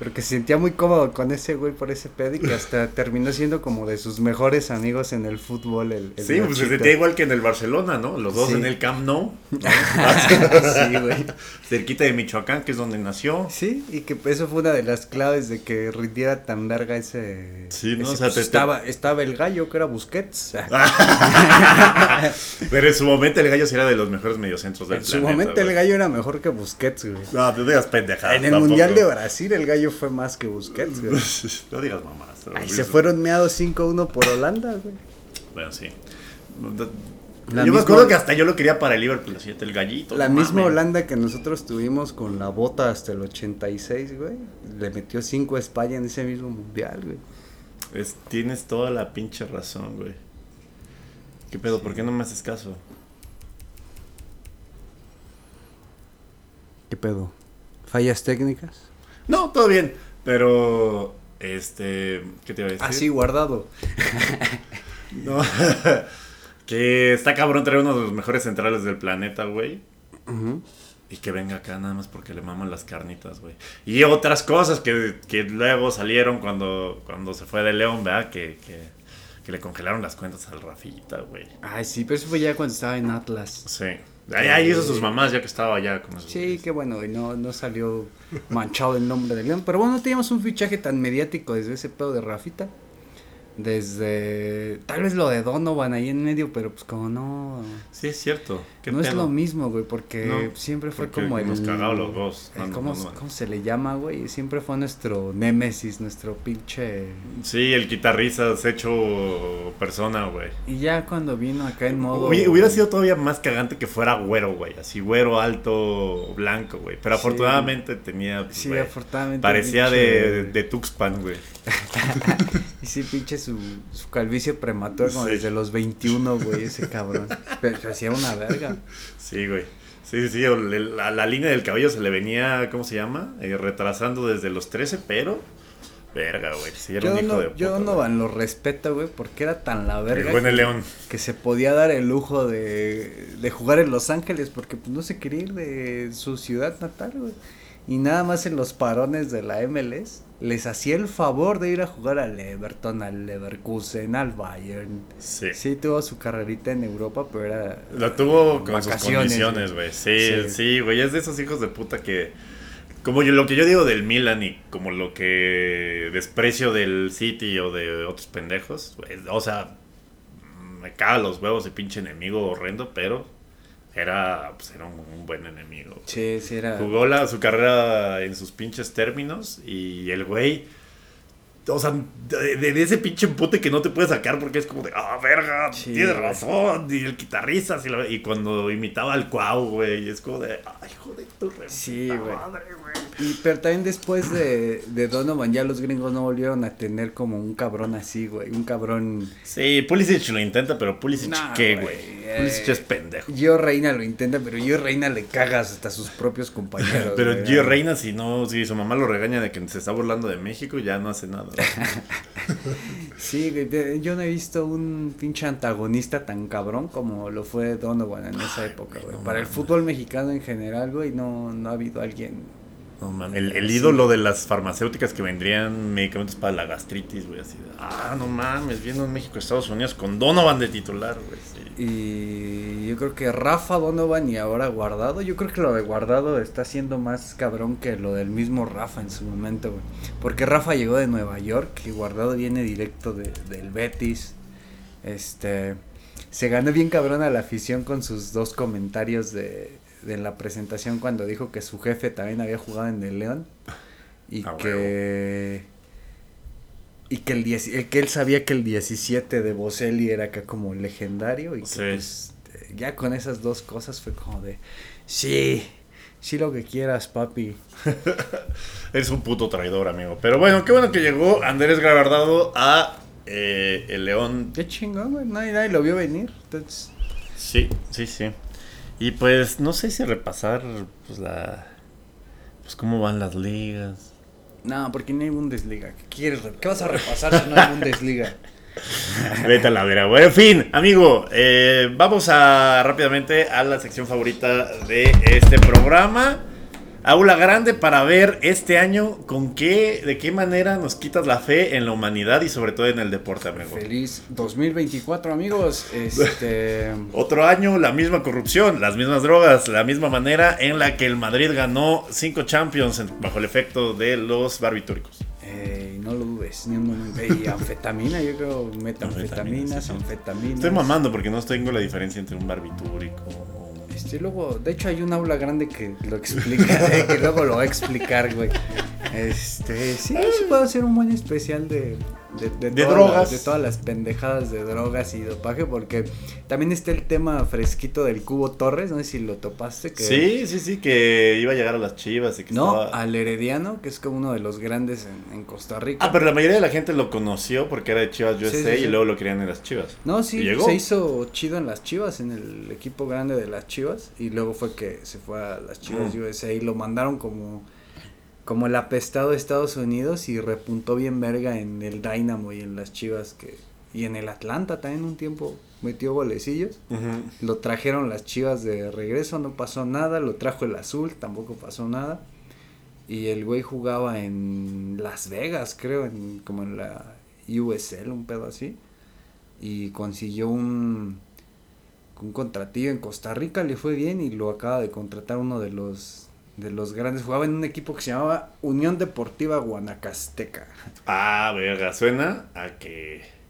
pero que se sentía muy cómodo con ese güey por ese pedo y que hasta terminó siendo como de sus mejores amigos en el fútbol. El, el Sí, pues se sentía igual que en el Barcelona, ¿no? Los dos Sí. en el Camp Nou. sí, güey. Cerquita de Michoacán, que es donde nació. Sí, y que eso fue una de las claves de que rindiera tan verga ese. Sí, ¿no? ese, O sea, pues, te- te- estaba, estaba el gallo que era Busquets. Pero en su momento el gallo sí era de los mejores mediocentros del en su momento el gallo era mejor que Busquets, güey. No, te digas pendejadas. en el tampoco. Mundial de Brasil el gallo fue más que Busquets, güey. no digas mamás. Ahí se fueron meados 5-1 por Holanda, güey. Bueno, sí. La yo me acuerdo que hasta yo lo quería para el Liverpool, así, el gallito. La misma. Holanda que nosotros tuvimos con la bota hasta el 86, güey. Le metió 5 a España en ese mismo mundial, güey. Es- tienes toda la pinche razón, güey. ¿Qué pedo? ¿Por qué no me haces caso? ¿Qué pedo? ¿Fallas técnicas? No, todo bien. Pero, este, ¿qué te iba a decir? Así guardado. No. Que está cabrón traer uno de los mejores centrales del planeta, güey. Y que venga acá nada más porque le maman las carnitas, güey. Y otras cosas que, que, luego salieron cuando, cuando se fue de León, ¿verdad? Que, que, que, le congelaron las cuentas al Rafita, güey. Ay, sí, pero eso fue ya cuando estaba en Atlas. Sí. Ahí, hizo sus mamás ya que estaba allá con. Sí, qué bueno, güey. No, no salió manchado el nombre de León. Pero bueno, no teníamos un fichaje tan mediático desde ese pedo de Rafita desde tal vez lo de Donovan ahí en medio, pero pues como no. Sí, es cierto. no es lo mismo, güey, porque siempre fue como el. Nos cagaba los dos. ¿cómo, se le llama, güey? Siempre fue nuestro némesis, nuestro pinche. Sí, el guitarrista hecho persona, güey. Y ya cuando vino acá en modo. Hubiera sido todavía más cagante que fuera güero, güey. Así güero, alto, blanco, güey. Pero afortunadamente tenía. Pues, sí, afortunadamente. Parecía de, de Tuxpan, güey. y sí, pinche su, su calvicie prematura como desde los 21, güey, ese cabrón. Pero hacía una verga. Sí, güey. Sí, sí, la, la, línea del cabello se le venía, ¿cómo se llama? Eh, retrasando desde los 13, pero... Verga, güey. Sí, era yo un hijo no, de puta, Yo no lo respeto, güey, porque era tan la verga. El León. Que se podía dar el lujo de, de jugar en Los Ángeles porque pues, no se quería ir de su ciudad natal, güey. Y nada más en los parones de la MLS les hacía el favor de ir a jugar al Everton, al Leverkusen, al Bayern. Sí. Sí, tuvo su carrerita en Europa, pero era. Lo tuvo con sus condiciones, güey. Sí, sí, güey. es de esos hijos de puta que. Como yo, lo que yo digo del Milan y como lo que desprecio del City o de otros pendejos. o sea, me caga los huevos de pinche enemigo horrendo, pero era, pues, era un, buen enemigo. Sí, sí, era. Jugó la, su carrera en sus pinches términos y el güey o sea, de, ese pinche empute que no te puede sacar porque es como de, ah, verga, tienes razón. Y el guitarrista, y cuando imitaba al Cuau, güey, es como de, ay, joder, tu re Sí, güey. Y pero también después de, de Donovan, ya los gringos no volvieron a tener como un cabrón así, güey. Un cabrón. Sí, Pulisic lo intenta, pero Pulisic, ¿qué, güey? Pulisic es pendejo. Gio Reina lo intenta, pero Gio Reina le cagas hasta a sus propios compañeros. pero Gio Reina, si no, si su mamá lo regaña de que se está burlando de México, ya no hace nada. sí, yo no he visto un pinche antagonista tan cabrón como lo fue Donovan en esa época, güey. Para el fútbol mexicano en general, güey, no, no ha habido alguien el, ídolo de las farmacéuticas que vendrían medicamentos para la gastritis, güey, así ah, no mames, viendo en México, Estados Unidos con Donovan de titular, güey. Y yo creo que Rafa Donovan y ahora Guardado, yo creo que lo de Guardado está siendo más cabrón que lo del mismo Rafa en su momento, güey. Porque Rafa llegó de Nueva York y Guardado viene directo de, del Betis. Este, se ganó bien cabrón a la afición con sus dos comentarios de, de la presentación cuando dijo que su jefe también había jugado en el León y ah, que y que el, que él sabía que el 17 de Boselli era acá como legendario y que pues, ya con esas dos cosas fue como de sí, sí lo que quieras, papi. Eres un puto traidor, amigo. Pero bueno, qué bueno que llegó Andrés Gravardado a eh, el León. Qué chingón, güey. Nadie, nadie lo vio venir. Entonces... Sí, sí, sí. Y pues no sé si repasar pues la pues cómo van las ligas. No, porque no hay Bundesliga. ¿Qué quieres? ¿Qué vas a repasar si no hay Bundesliga? Vete a la vera, Bueno, en fin, amigo, eh, vamos a rápidamente a la sección favorita de este programa aula grande para ver este año con qué, de qué manera nos quitas la fe en la humanidad y sobre todo en el deporte, amigo. Feliz 2024, amigos. Este... Otro año, la misma corrupción, las mismas drogas, la misma manera en la que el Madrid ganó cinco Champions bajo el efecto de los barbitúricos. Eh, no lo dudes, ni un momento. Y anfetamina, yo creo, metanfetaminas, anfetaminas. Estoy mamando porque no tengo la diferencia entre un barbitúrico este, luego, de hecho hay un aula grande que lo explica, eh, que luego lo va a explicar, güey. Este, sí, sí puedo hacer un buen especial de, de, drogas. de todas las pendejadas de drogas y dopaje, porque también está el tema fresquito del Cubo Torres, no sé si lo topaste. Que, sí, sí, sí, que iba a llegar a las Chivas y que No, al Herediano, que es como uno de los grandes en, Costa Rica. Ah, pero la mayoría de la gente lo conoció porque era de Chivas USA y luego lo querían en las Chivas. No, sí, se hizo chido en las Chivas, en el equipo grande de las Chivas, y luego fue que se fue a las Chivas mm. USA y lo mandaron como como el apestado de Estados Unidos y repuntó bien verga en el Dynamo y en las Chivas que y en el Atlanta también un tiempo metió golecillos. Lo trajeron las chivas de regreso, no pasó nada. Lo trajo el azul, tampoco pasó nada. Y el güey jugaba en Las Vegas, creo, en, como en la USL, un pedo así. Y consiguió un, un contratillo en Costa Rica, le fue bien y lo acaba de contratar uno de los de los grandes. Jugaba en un equipo que se llamaba Unión Deportiva Guanacasteca. Ah, verga, suena a que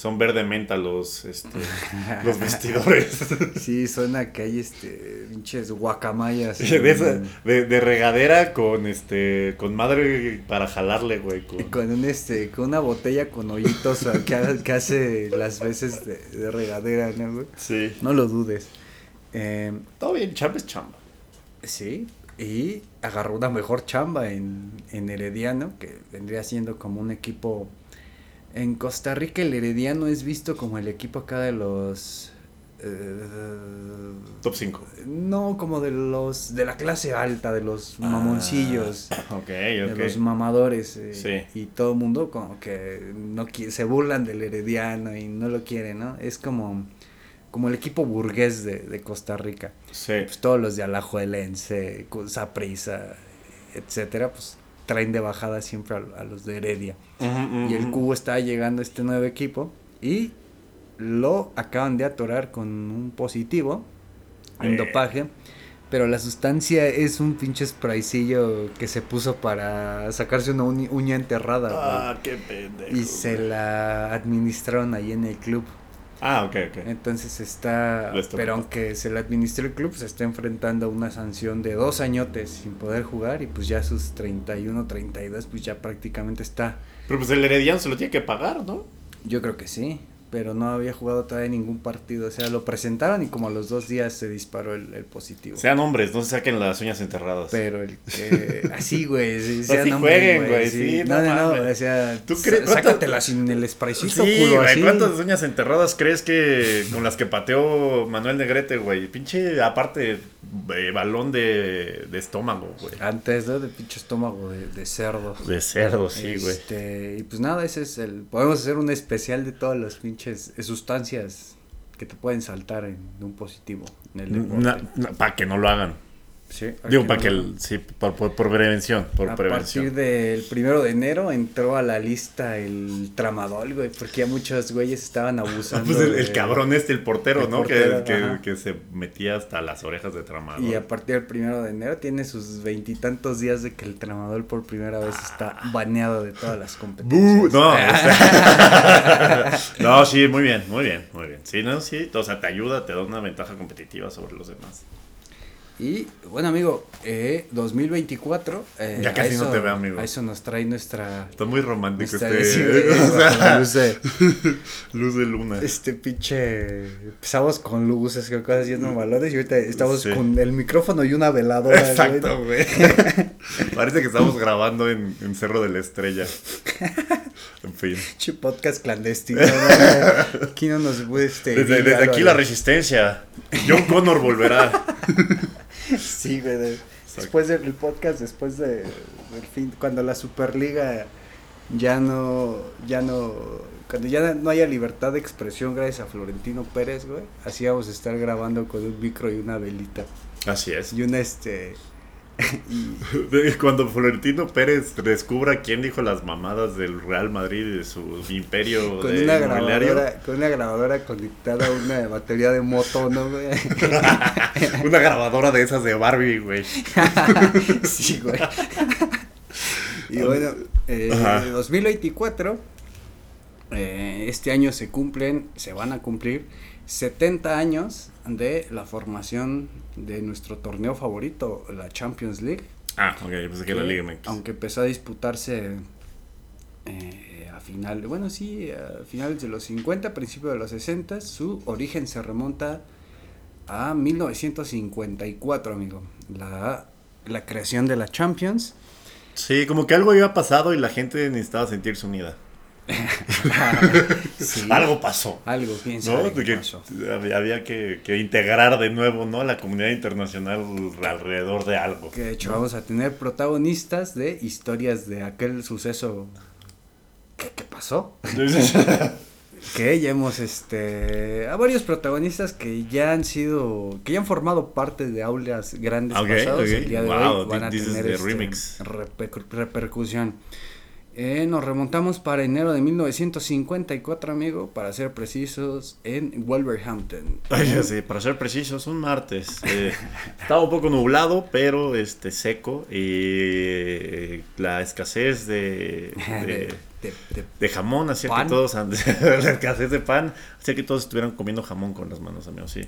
son verde menta los, este, los vestidores. Sí, suena que hay este, pinches guacamayas. De, de, regadera con este, con madre para jalarle, güey. Con, un este, con una botella con hoyitos que, hace las veces de, regadera, ¿no, güey? Sí. No lo dudes. Eh, Todo bien, chamba es chamba. Sí, y agarró una mejor chamba en, en Herediano, que vendría siendo como un equipo... En Costa Rica el Herediano es visto como el equipo acá de los... Eh, Top 5. No, como de los de la clase alta, de los ah, mamoncillos. De los mamadores. Eh, y todo el mundo como que no se burlan del Herediano y no lo quieren, ¿no? Es como como el equipo burgués de, de Costa Rica. Sí. Pues todos los de Alajuelense, Saprisa, etcétera, pues traen de bajada siempre a, los de Heredia. y el cubo está llegando a este nuevo equipo y lo acaban de atorar con un positivo en eh. dopaje. Pero la sustancia es un pinche spraycillo que se puso para sacarse una uña enterrada. Ah, qué pendejo. Y se la administraron ahí en el club. Ah, ok, ok. Entonces está, pero aunque se le administre el club, se está enfrentando a una sanción de dos añotes sin poder jugar y pues ya sus 31, 32, pues ya prácticamente está. Pero pues el Herediano se lo tiene que pagar, ¿no? Yo creo que sí pero no había jugado todavía ningún partido. O sea, lo presentaron y como a los dos días se disparó el, positivo. Sean hombres, no se saquen las uñas enterradas. Pero el que. Así, güey. Sí, sean jueguen, güey. Sí, no, no, no, O sea, ¿tú crees? Sácatelas sin el spraycito, sí, culo, así. ¿Cuántas uñas enterradas crees que con las que pateó Manuel Negrete, güey? Pinche, aparte, eh, balón de, de estómago, güey. Antes, ¿no? De pinche estómago de, de cerdo. De cerdo, sí, güey. Este, y pues nada, ese es el. Podemos hacer un especial de todos los pinches sustancias que te pueden saltar en un positivo. para que no lo hagan. Digo, para que, el, sí, por, prevención, por a prevención. partir del primero de enero entró a la lista el tramadol, güey, porque ya muchos güeyes estaban abusando. pues el, cabrón este, el portero, ¿no? que, que, se metía hasta las orejas de tramadol. Y a partir del primero de enero tiene sus veintitantos días de que el tramadol por primera vez está baneado de todas las competencias. no, no, sí, muy bien, muy bien, muy bien. Sí, no, sí, o sea, te ayuda, te da una ventaja competitiva sobre los demás. Y bueno, amigo, eh, 2024. Eh, ya casi no te veo, amigo. A eso nos trae nuestra. Está muy romántico este. o sea, luz, de, luz de luna. Este pinche. Empezamos con luces, que cosas haciendo valores. Y ahorita estamos con el micrófono y una veladora. Exacto, güey. Parece que estamos grabando en, en Cerro de la Estrella. En fin. Pinche podcast clandestino. Aquí no nos puede. Este, desde, desde aquí la resistencia. John Connor volverá. sí, güey. después del podcast, después de, del fin, cuando la Superliga ya no, ya no, cuando ya no haya libertad de expresión gracias a Florentino Pérez, güey, así vamos a estar grabando con un micro y una velita. Así es. Y una, este, Cuando Florentino Pérez descubra quién dijo las mamadas del Real Madrid y de su imperio con una grabadora Con una grabadora conectada a una batería de moto, ¿no, güey? una grabadora de esas de Barbie, güey. sí, güey. Y bueno, eh, 2024, eh, este año se cumplen, se van a cumplir 70 años de la formación de nuestro torneo favorito, la Champions League. Ah, ok, pensé que, la Liga MX. Aunque empezó a disputarse eh, a final, bueno, sí, a finales de los 50, principios de los 60, su origen se remonta a 1954, amigo. La, la creación de la Champions. Sí, como que algo había pasado y la gente necesitaba sentirse unida. Algo pasó. Algo, piensa. Había, que, integrar de nuevo ¿no? la comunidad internacional alrededor de algo. Que de hecho vamos a tener protagonistas de historias de aquel suceso. ¿Qué, pasó? que ya hemos, este, a varios protagonistas que ya han sido, que ya han formado parte de aulas grandes Ok, pasados, ok. el día de Wow, hoy van a tener este, remix. reper- repercusión. Eh, nos remontamos para enero de 1954, amigo, para ser precisos, en Wolverhampton. Sé, para ser precisos, un martes. Eh, estaba un poco nublado, pero este seco. Y la escasez de, De- de, de- de- de jamón hacía que todos, la escasez de pan, hacía que todos estuvieran comiendo jamón con las manos, amigo, sí.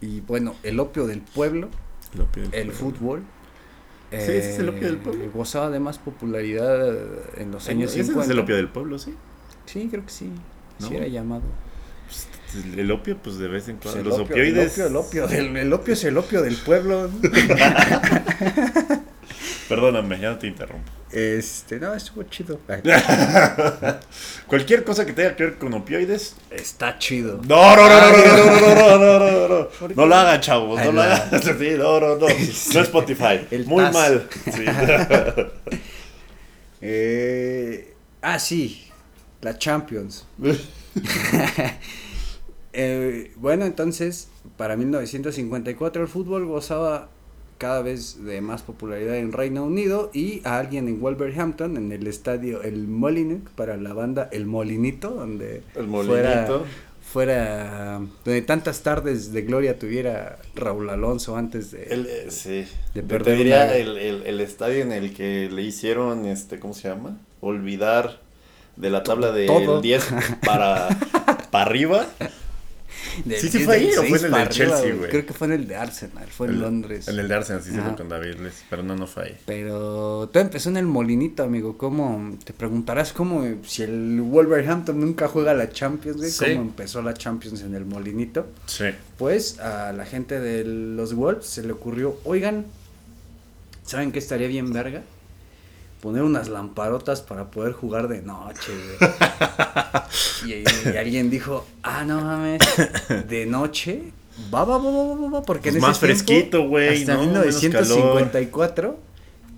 y bueno, el opio del pueblo, el fútbol. Sí, ese es el opio del eh, pueblo. Gozaba de más popularidad en los años Ese 50. es el opio del pueblo, sí. Sí, creo que sí. ¿No? Sí era llamado. Pues, el opio, pues de vez en Pues cuando. el Los opio, opioides. El opio, el opio, del- el opio es el opio del pueblo. Perdóname, ya no te interrumpo. Este, no, estuvo chido. Cualquier cosa que tenga que ver con opioides. Está chido. No, no, no, no, no, no, no, no, no, no, no, no. ¿Por No qué? lo hagan, chavos. Ay, No lo no. hagan. Sí, no, no, no. No Spotify. El Muy TAS. mal. Sí. Eh, ah, sí. La Champions. Eh, bueno, entonces, para 1954 el fútbol gozaba cada vez de más popularidad en Reino Unido y a alguien en Wolverhampton, en el estadio El Molineux, para la banda El Molinito, donde El fuera, molinito. fuera, donde tantas tardes de gloria tuviera Raúl Alonso antes de... El, eh, sí. de Te perder diría una- el, el, el estadio en el que le hicieron, este, ¿cómo se llama? Olvidar de la tabla del Todo. 10 para, para arriba. Sí, sí 10 fue ahí, ¿o fue en 6 el del Chelsea, güey? Creo que fue en el de Arsenal, fue en El- Londres. En el de Arsenal, sí, se Ajá. fue con David Les, pero no, no fue ahí. Pero todo empezó en el Molinito, amigo. ¿Cómo? Te preguntarás cómo si el Wolverhampton nunca juega la Champions, güey. Sí. ¿Cómo empezó la Champions en el Molinito? Sí. Pues a la gente de los Wolves se le ocurrió, oigan, ¿saben qué estaría bien verga? Poner unas lamparotas para poder jugar de noche, güey. y, y alguien dijo, ah, no mames, de noche, va, va, va, va, va, porque en Pues ese más tiempo, fresquito, güey, Hasta ¿no? Menos 1954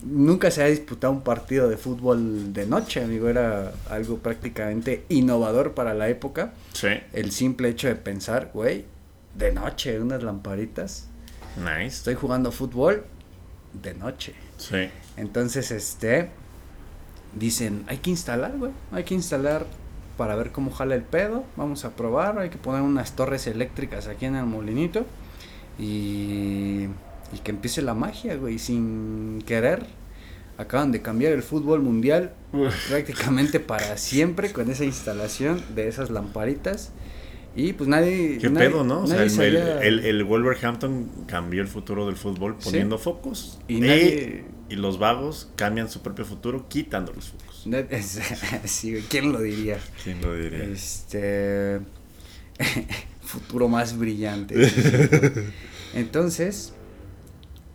nunca se ha disputado un partido de fútbol de noche, amigo. Era algo prácticamente innovador para la época. Sí. El simple hecho de pensar, güey, de noche, unas lamparitas. Nice. Estoy jugando fútbol de noche. Sí. Entonces, este, dicen, hay que instalar, güey, hay que instalar para ver cómo jala el pedo, vamos a probar, hay que poner unas torres eléctricas aquí en el molinito y, y que empiece la magia, güey, sin querer. Acaban de cambiar el fútbol mundial prácticamente para siempre con esa instalación de esas lamparitas. Y pues nadie... ¿Qué nadie- pedo, no? O sea, el, sabía- el, el Wolverhampton cambió el futuro del fútbol Sí. poniendo focos. Y nadie- y los vagos cambian su propio futuro quitando los focos. sí, ¿quién lo diría? ¿Quién lo diría? Este. futuro más brillante. Entonces,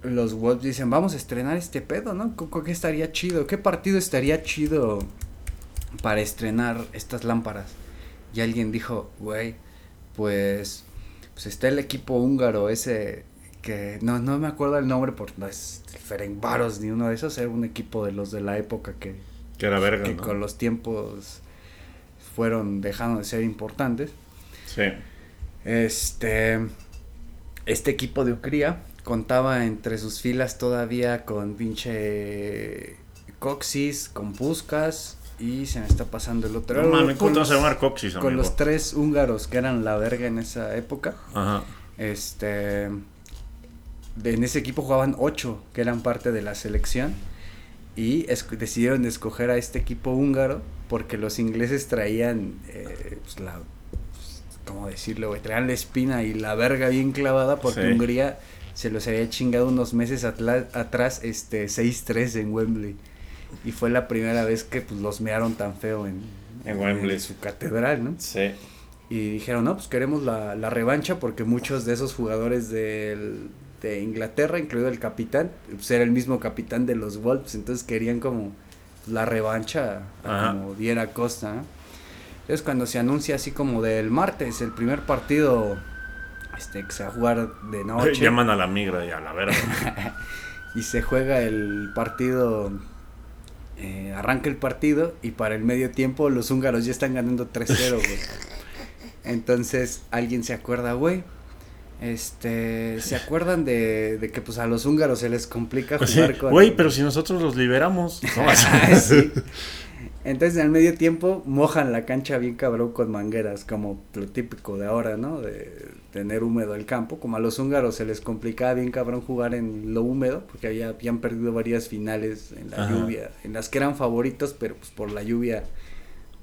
los Wolves dicen: Vamos a estrenar este pedo, ¿no? ¿Con- con ¿Qué estaría chido? ¿Qué partido estaría chido para estrenar estas lámparas? Y alguien dijo: Güey, pues. Pues está el equipo húngaro ese. Que no, no me acuerdo el nombre porque no es Ferencváros ni uno de esos. Era un equipo de los de la época que Que era verga, que ¿no? con los tiempos fueron dejando de ser importantes. Sí. Este este equipo de Ucría contaba entre sus filas todavía con pinche Coxis, con Puskas y se me está pasando el otro. No mames, con ¿cómo te vas a los- llamar Coxis, amigo? Con los tres húngaros que eran la verga en esa época. Ajá. Este. En ese equipo jugaban ocho que eran parte de la selección. Y es- decidieron escoger a este equipo húngaro porque los ingleses traían. eh, pues, la. pues, ¿Cómo decirlo? Traían la espina y la verga bien clavada porque Sí. Hungría se los había chingado unos meses atrás, este 6-3 en Wembley. Y fue la primera vez que pues, los mearon tan feo en, En Wembley. su catedral, ¿no? Sí. Y dijeron, no, pues queremos la, la revancha porque muchos de esos jugadores del- de Inglaterra, incluido el capitán, pues era el mismo capitán de los Wolves, entonces querían como la revancha a como diera costa. ¿no? Entonces cuando se anuncia así como del martes, el primer partido este, que se va a jugar de noche Llaman a la migra y a la verga. y se juega el partido eh, arranca el partido y para el medio tiempo los húngaros ya están ganando 3-0, güey. Entonces alguien se acuerda, güey. Este, ¿se acuerdan de, de que pues a los húngaros se les complica Pues jugar sí, con Güey, pero si nosotros los liberamos. No, Sí. Entonces en el medio tiempo mojan la cancha bien cabrón con mangueras, como lo típico de ahora, ¿no? De tener húmedo el campo. Como a los húngaros se les complicaba bien cabrón jugar en lo húmedo, porque había, habían perdido varias finales en la Ajá. lluvia, en las que eran favoritos, pero pues por la lluvia,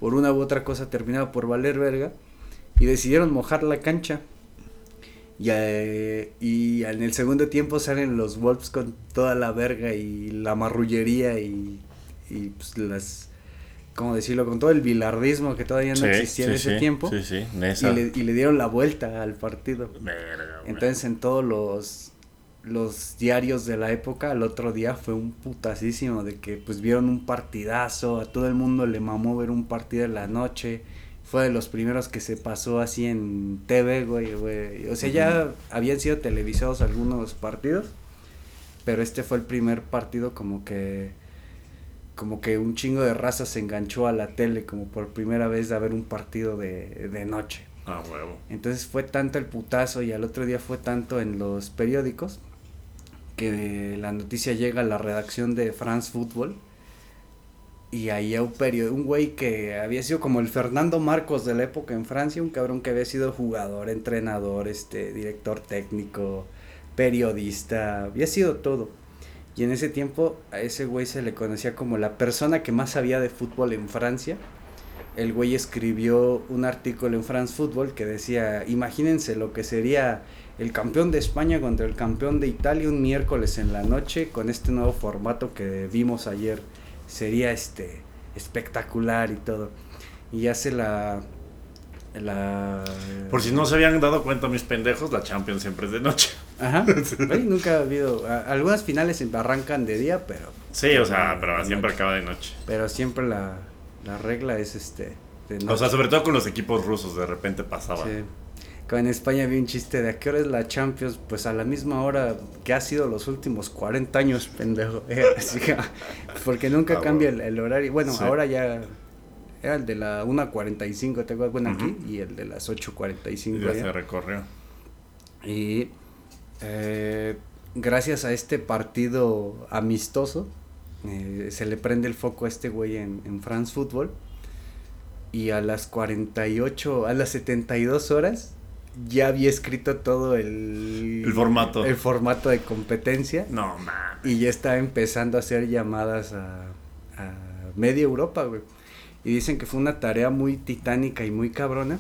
por una u otra cosa terminaba por valer verga. Y decidieron mojar la cancha. Y, eh, y en el segundo tiempo salen los Wolves con toda la verga y la marrullería y, y pues las, ¿cómo decirlo? Con todo el bilardismo que todavía no Sí, existía en ese sí, tiempo. Sí, sí, Y le, y le dieron la vuelta al partido. Verga. Entonces en todos los, los diarios de la época, el otro día fue un putasísimo de que pues vieron un partidazo, a todo el mundo le mamó ver un partido en la noche. Fue de los primeros que se pasó así en TV, güey, güey. O sea, ya habían sido televisados algunos partidos, pero este fue el primer partido como que como que un chingo de raza se enganchó a la tele como por primera vez a ver un partido de, de noche. Ah, huevo. Entonces fue tanto el putazo y al otro día fue tanto en los periódicos que la noticia llega a la redacción de France Football y ahí period un güey que había sido como el Fernando Marcos de la época en Francia, un cabrón que había sido jugador, entrenador, este, director técnico, periodista, había sido todo. Y en ese tiempo a ese güey se le conocía como la persona que más sabía de fútbol en Francia el güey escribió un artículo en France Football que decía, imagínense lo que sería el campeón de España contra el campeón de Italia un miércoles en la noche con este nuevo formato que vimos ayer. Sería este espectacular y todo. Y hace la la Por si no se habían dado cuenta mis pendejos, la Champions siempre es de noche. Ajá. Nunca ha habido a- algunas finales arrancan de día, pero Sí, o sea, pero siempre noche. acaba de noche. pero siempre la, la regla es este de O sea, sobre todo con los equipos rusos, de repente pasaba. Sí. En España vi un chiste de a qué hora es la Champions, pues a la misma hora que ha sido los últimos 40 años, pendejo. Así que, porque nunca Ah, cambia el, bueno. el horario. Bueno, Sí. ahora ya era el de la 1.45, tengo bueno aquí, y el de las Y 8.45 ya allá. se recorrió. Y eh, gracias a este partido amistoso, eh, se le prende el foco a este güey en, en France Football. Y a las 48, a las 72 horas, ya había escrito todo el, El formato. el formato de competencia. No, man. Y ya estaba empezando a hacer llamadas a, a media Europa, güey. Y dicen que fue una tarea muy titánica y muy cabrona.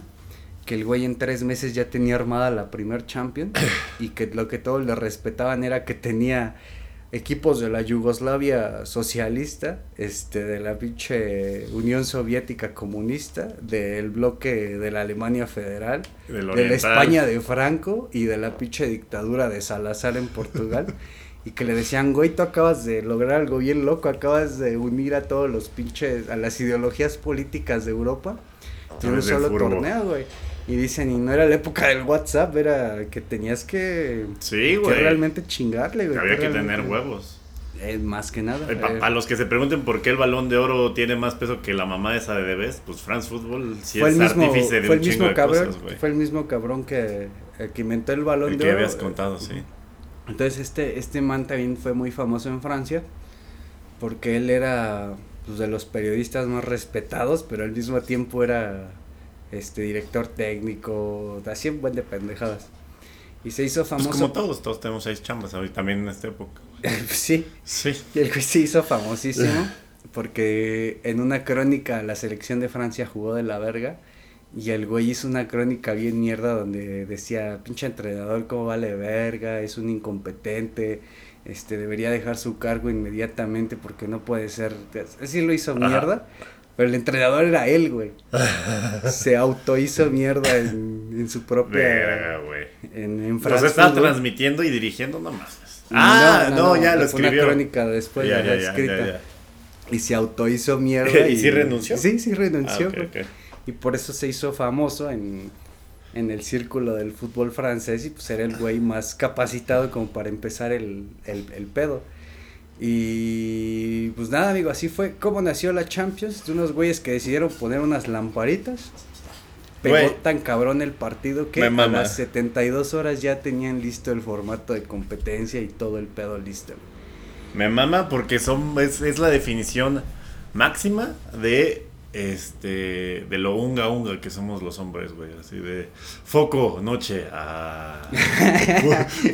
Que el güey en tres meses ya tenía armada la primer Champions. y que lo que todos le respetaban era que tenía equipos de la Yugoslavia socialista, este, de la pinche Unión Soviética comunista, del bloque de la Alemania Federal, Del de la. España de Franco y de la pinche dictadura de Salazar en Portugal. y que le decían, güey, tú acabas de lograr algo bien loco, acabas de unir a todos los pinches, a las ideologías políticas de Europa Tú en un solo furbo. torneo, güey. Y dicen, y no era la época del WhatsApp, era que tenías que, Sí, que realmente chingarle, güey. Había que realmente- tener huevos. Eh, más que nada. Eh, pa- eh, Para los que se pregunten por qué el balón de oro tiene más peso que la mamá esa de Debes, pues France Football sí fue es el mismo, artífice de fue un el mismo de cabrón, cosas, fue el mismo cabrón que, el que inventó el balón El de que oro. habías eh, contado, sí. Entonces este, este man también fue muy famoso en Francia porque él era pues, de los periodistas más respetados, pero al mismo tiempo era este director técnico, hacía un buen de pendejadas. Y se hizo Pues famoso. como todos, todos tenemos seis chambas ahorita también en esta época. sí, Sí. y el güey se hizo famosísimo porque en una crónica la selección de Francia jugó de la verga y el güey hizo una crónica bien mierda donde decía, pinche entrenador, cómo vale verga, es un incompetente, este debería dejar su cargo inmediatamente porque no puede ser, así lo hizo Ajá. Pero el entrenador era él, güey. Se auto hizo mierda en, en su propia... Verga, güey. En, en Los France estaba transmitiendo y dirigiendo nomás. Ah, no, ya lo fue una escribió. crónica después Ya, de ya, la ya, escrita. ya, ya. Y se autohizo mierda. ¿Y sí renunció? Sí, sí renunció. Ah. Y por eso se hizo famoso en, en el círculo del fútbol francés y pues era el güey más capacitado como para empezar el, el, el pedo. Y pues nada, amigo, así fue como nació la Champions. De unos güeyes que decidieron poner unas lamparitas. Pegó Güey. tan cabrón el partido que Me a mama. las 72 horas ya tenían listo el formato de competencia y todo el pedo listo. Me mama porque son es, es la definición máxima de este de lo unga unga que somos los hombres, güey, así de foco noche a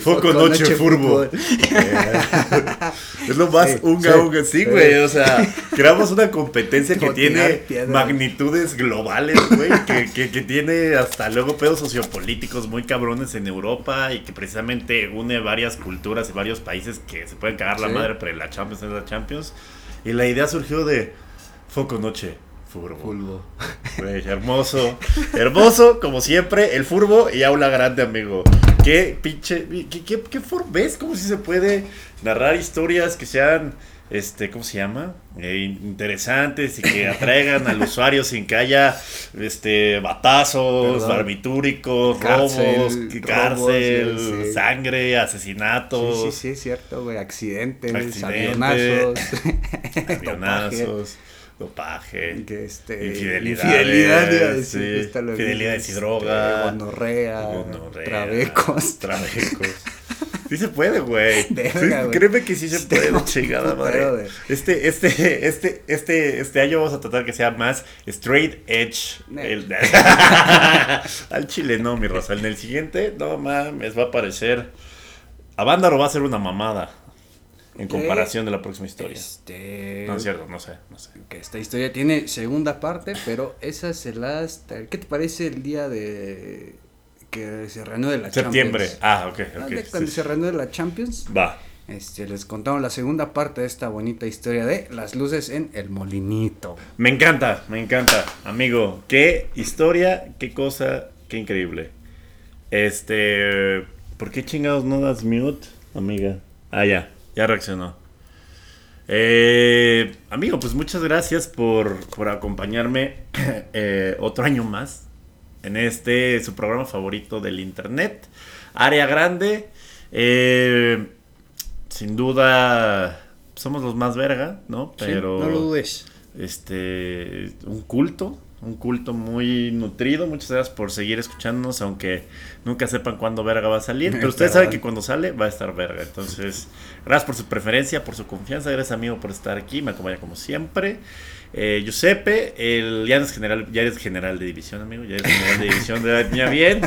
foco, noche, noche, furbo. es lo más Sí, unga sí, unga, sí, güey, o sea, creamos una competencia que tiene magnitudes globales, güey, que, que, que tiene hasta luego pedos sociopolíticos muy cabrones en Europa y que precisamente une varias culturas y varios países que se pueden cagar la madre, pero la Champions es la Champions. Y la idea surgió de Foco Noche, Furbo. Furbo. Hermoso, hermoso, como siempre, el Furbo y aula grande, amigo. Qué pinche, qué, qué, qué ¿ves cómo si se puede narrar historias que sean, este, ¿cómo se llama? Eh, interesantes y que atraigan al usuario sin que haya, este, batazos, barbitúricos, Cárcel, robos, cárcel, sí. sangre, asesinatos. Sí, sí, sí, es cierto, güey. Accidentes, Accidentes, avionazos. avionazos, dopaje. Que este, Infidelidades, infidelidad, iba a decir, sí, lo infidelidades y este, Gonorrea, Gonorrea, trabecos. Trabecos. Sí se puede, güey. Sí, créeme que sí se puede, Este, chingada madre. Este, este, este, este, este año vamos a tratar que sea más straight edge. El- al chile no, mi Rosa. En el siguiente, no mames, va a aparecer. A Vándaro va a ser una mamada. En comparación de la próxima historia. Este, No es cierto, no sé, no sé. que esta historia tiene segunda parte, pero esa se las... ¿Qué te parece el día de que se reanude la Septiembre. Champions? Ah, ok, Ah, ok. sí, Cuando sí. se reanude la Champions, Va. este, les contamos la segunda parte de esta bonita historia de las luces en el molinito. Me encanta, me encanta, amigo. Qué historia, qué cosa, qué increíble. Este, ¿por qué chingados no das mute, amiga? Ah, ya, ya reaccionó. Eh, amigo, pues muchas gracias por, por acompañarme eh, otro año más en este su programa favorito del internet, área grande. Eh, sin duda somos los más verga, ¿no? Sí, Pero no lo dudes. este un culto, un culto muy nutrido. Muchas gracias por seguir escuchándonos, aunque nunca sepan cuándo verga va a salir. Pero ustedes saben que cuando sale va a estar verga. Entonces, gracias por su preferencia, por su confianza. Gracias, amigo, por estar aquí. Me acompaña como siempre. Eh, Giuseppe, el, ya eres general, ya eres general de división, amigo. Ya eres general de división de ya bien.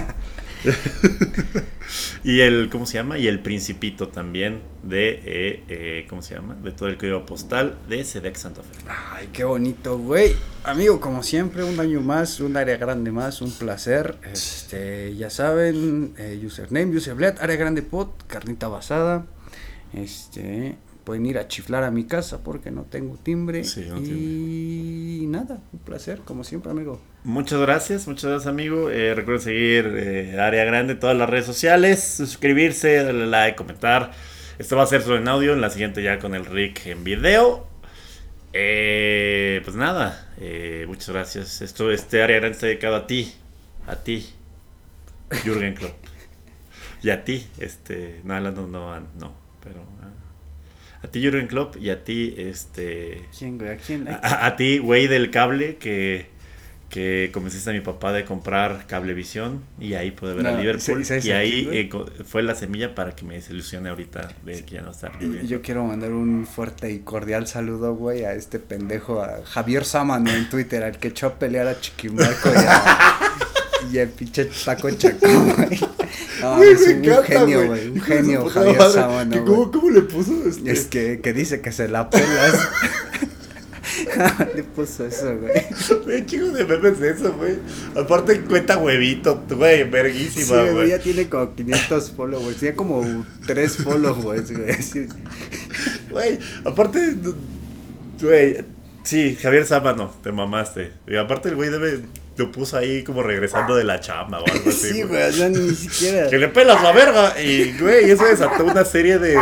y el, ¿cómo se llama? Y el Principito también de, eh, eh, ¿cómo se llama? De todo el código postal de Sedex Santa Fe. Ay, qué bonito, güey. Amigo, como siempre, un año más, un área grande más, un placer. Este, ya saben, eh, username, userblad, área grande pod, carnita basada. Este, pueden ir a chiflar a mi casa porque no tengo timbre. Sí, no y nada, un placer, como siempre, amigo. Muchas gracias, muchas gracias amigo. Eh, recuerden seguir eh, Área Grande en todas las redes sociales, suscribirse, darle like, comentar. Esto va a ser solo en audio, en la siguiente ya con el Rick en video. Eh, pues nada, eh, muchas gracias. Esto, este Área Grande está dedicado a ti, a ti, Jürgen Klopp. Y a ti, este, no, no, no, no, no pero ah, a ti Jürgen Klopp y a ti, este, ¿Quién, güey? ¿A quién? a, a- a ti, güey del cable, que, que convenciste a mi papá de comprar Cablevisión y ahí pude ver a Liverpool. ¿y ahí eh, fue la semilla para que me desilusione ahorita de que ya no está. Y Yo quiero mandar un fuerte y cordial saludo, güey, a este pendejo, a Javier Sámano en Twitter, al que echó a pelear a Chiquimarco y a, y el pinche taco Chacó, güey. No, Güey, es me un, encanta, genio, güey. un genio, Javier madre. Sámano, ¿Que güey. ¿Cómo, ¿Cómo le puso? Este? Es que, que dice que se la pelas. Le puso eso, güey. Güey, chicos de memes eso, güey. Aparte cuenta huevito, güey, Sí, verguísima, güey, güey. ya tiene como 500 followers, tiene como 3 followers, güey. así. Güey, aparte, güey, sí, Javier Sábano, te mamaste. Y aparte el güey debe, lo puso ahí como regresando de la chamba o. Sí, güey, no, ni siquiera. que le pelas la verga. Y, güey, eso desató una serie de,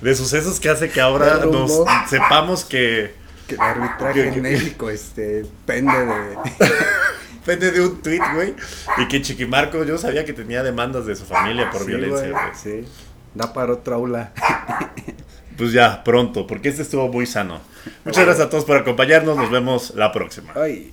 de sucesos que hace que ahora nos sepamos que. Que el arbitraje en México este, pende de. pende de un tweet, güey. Y que Chiquimarco, yo sabía que tenía demandas de su familia por violencia, güey. Sí, da para otra aula. pues ya, pronto, porque este estuvo muy sano. Muchas gracias a todos por acompañarnos. Nos vemos la próxima. Ay.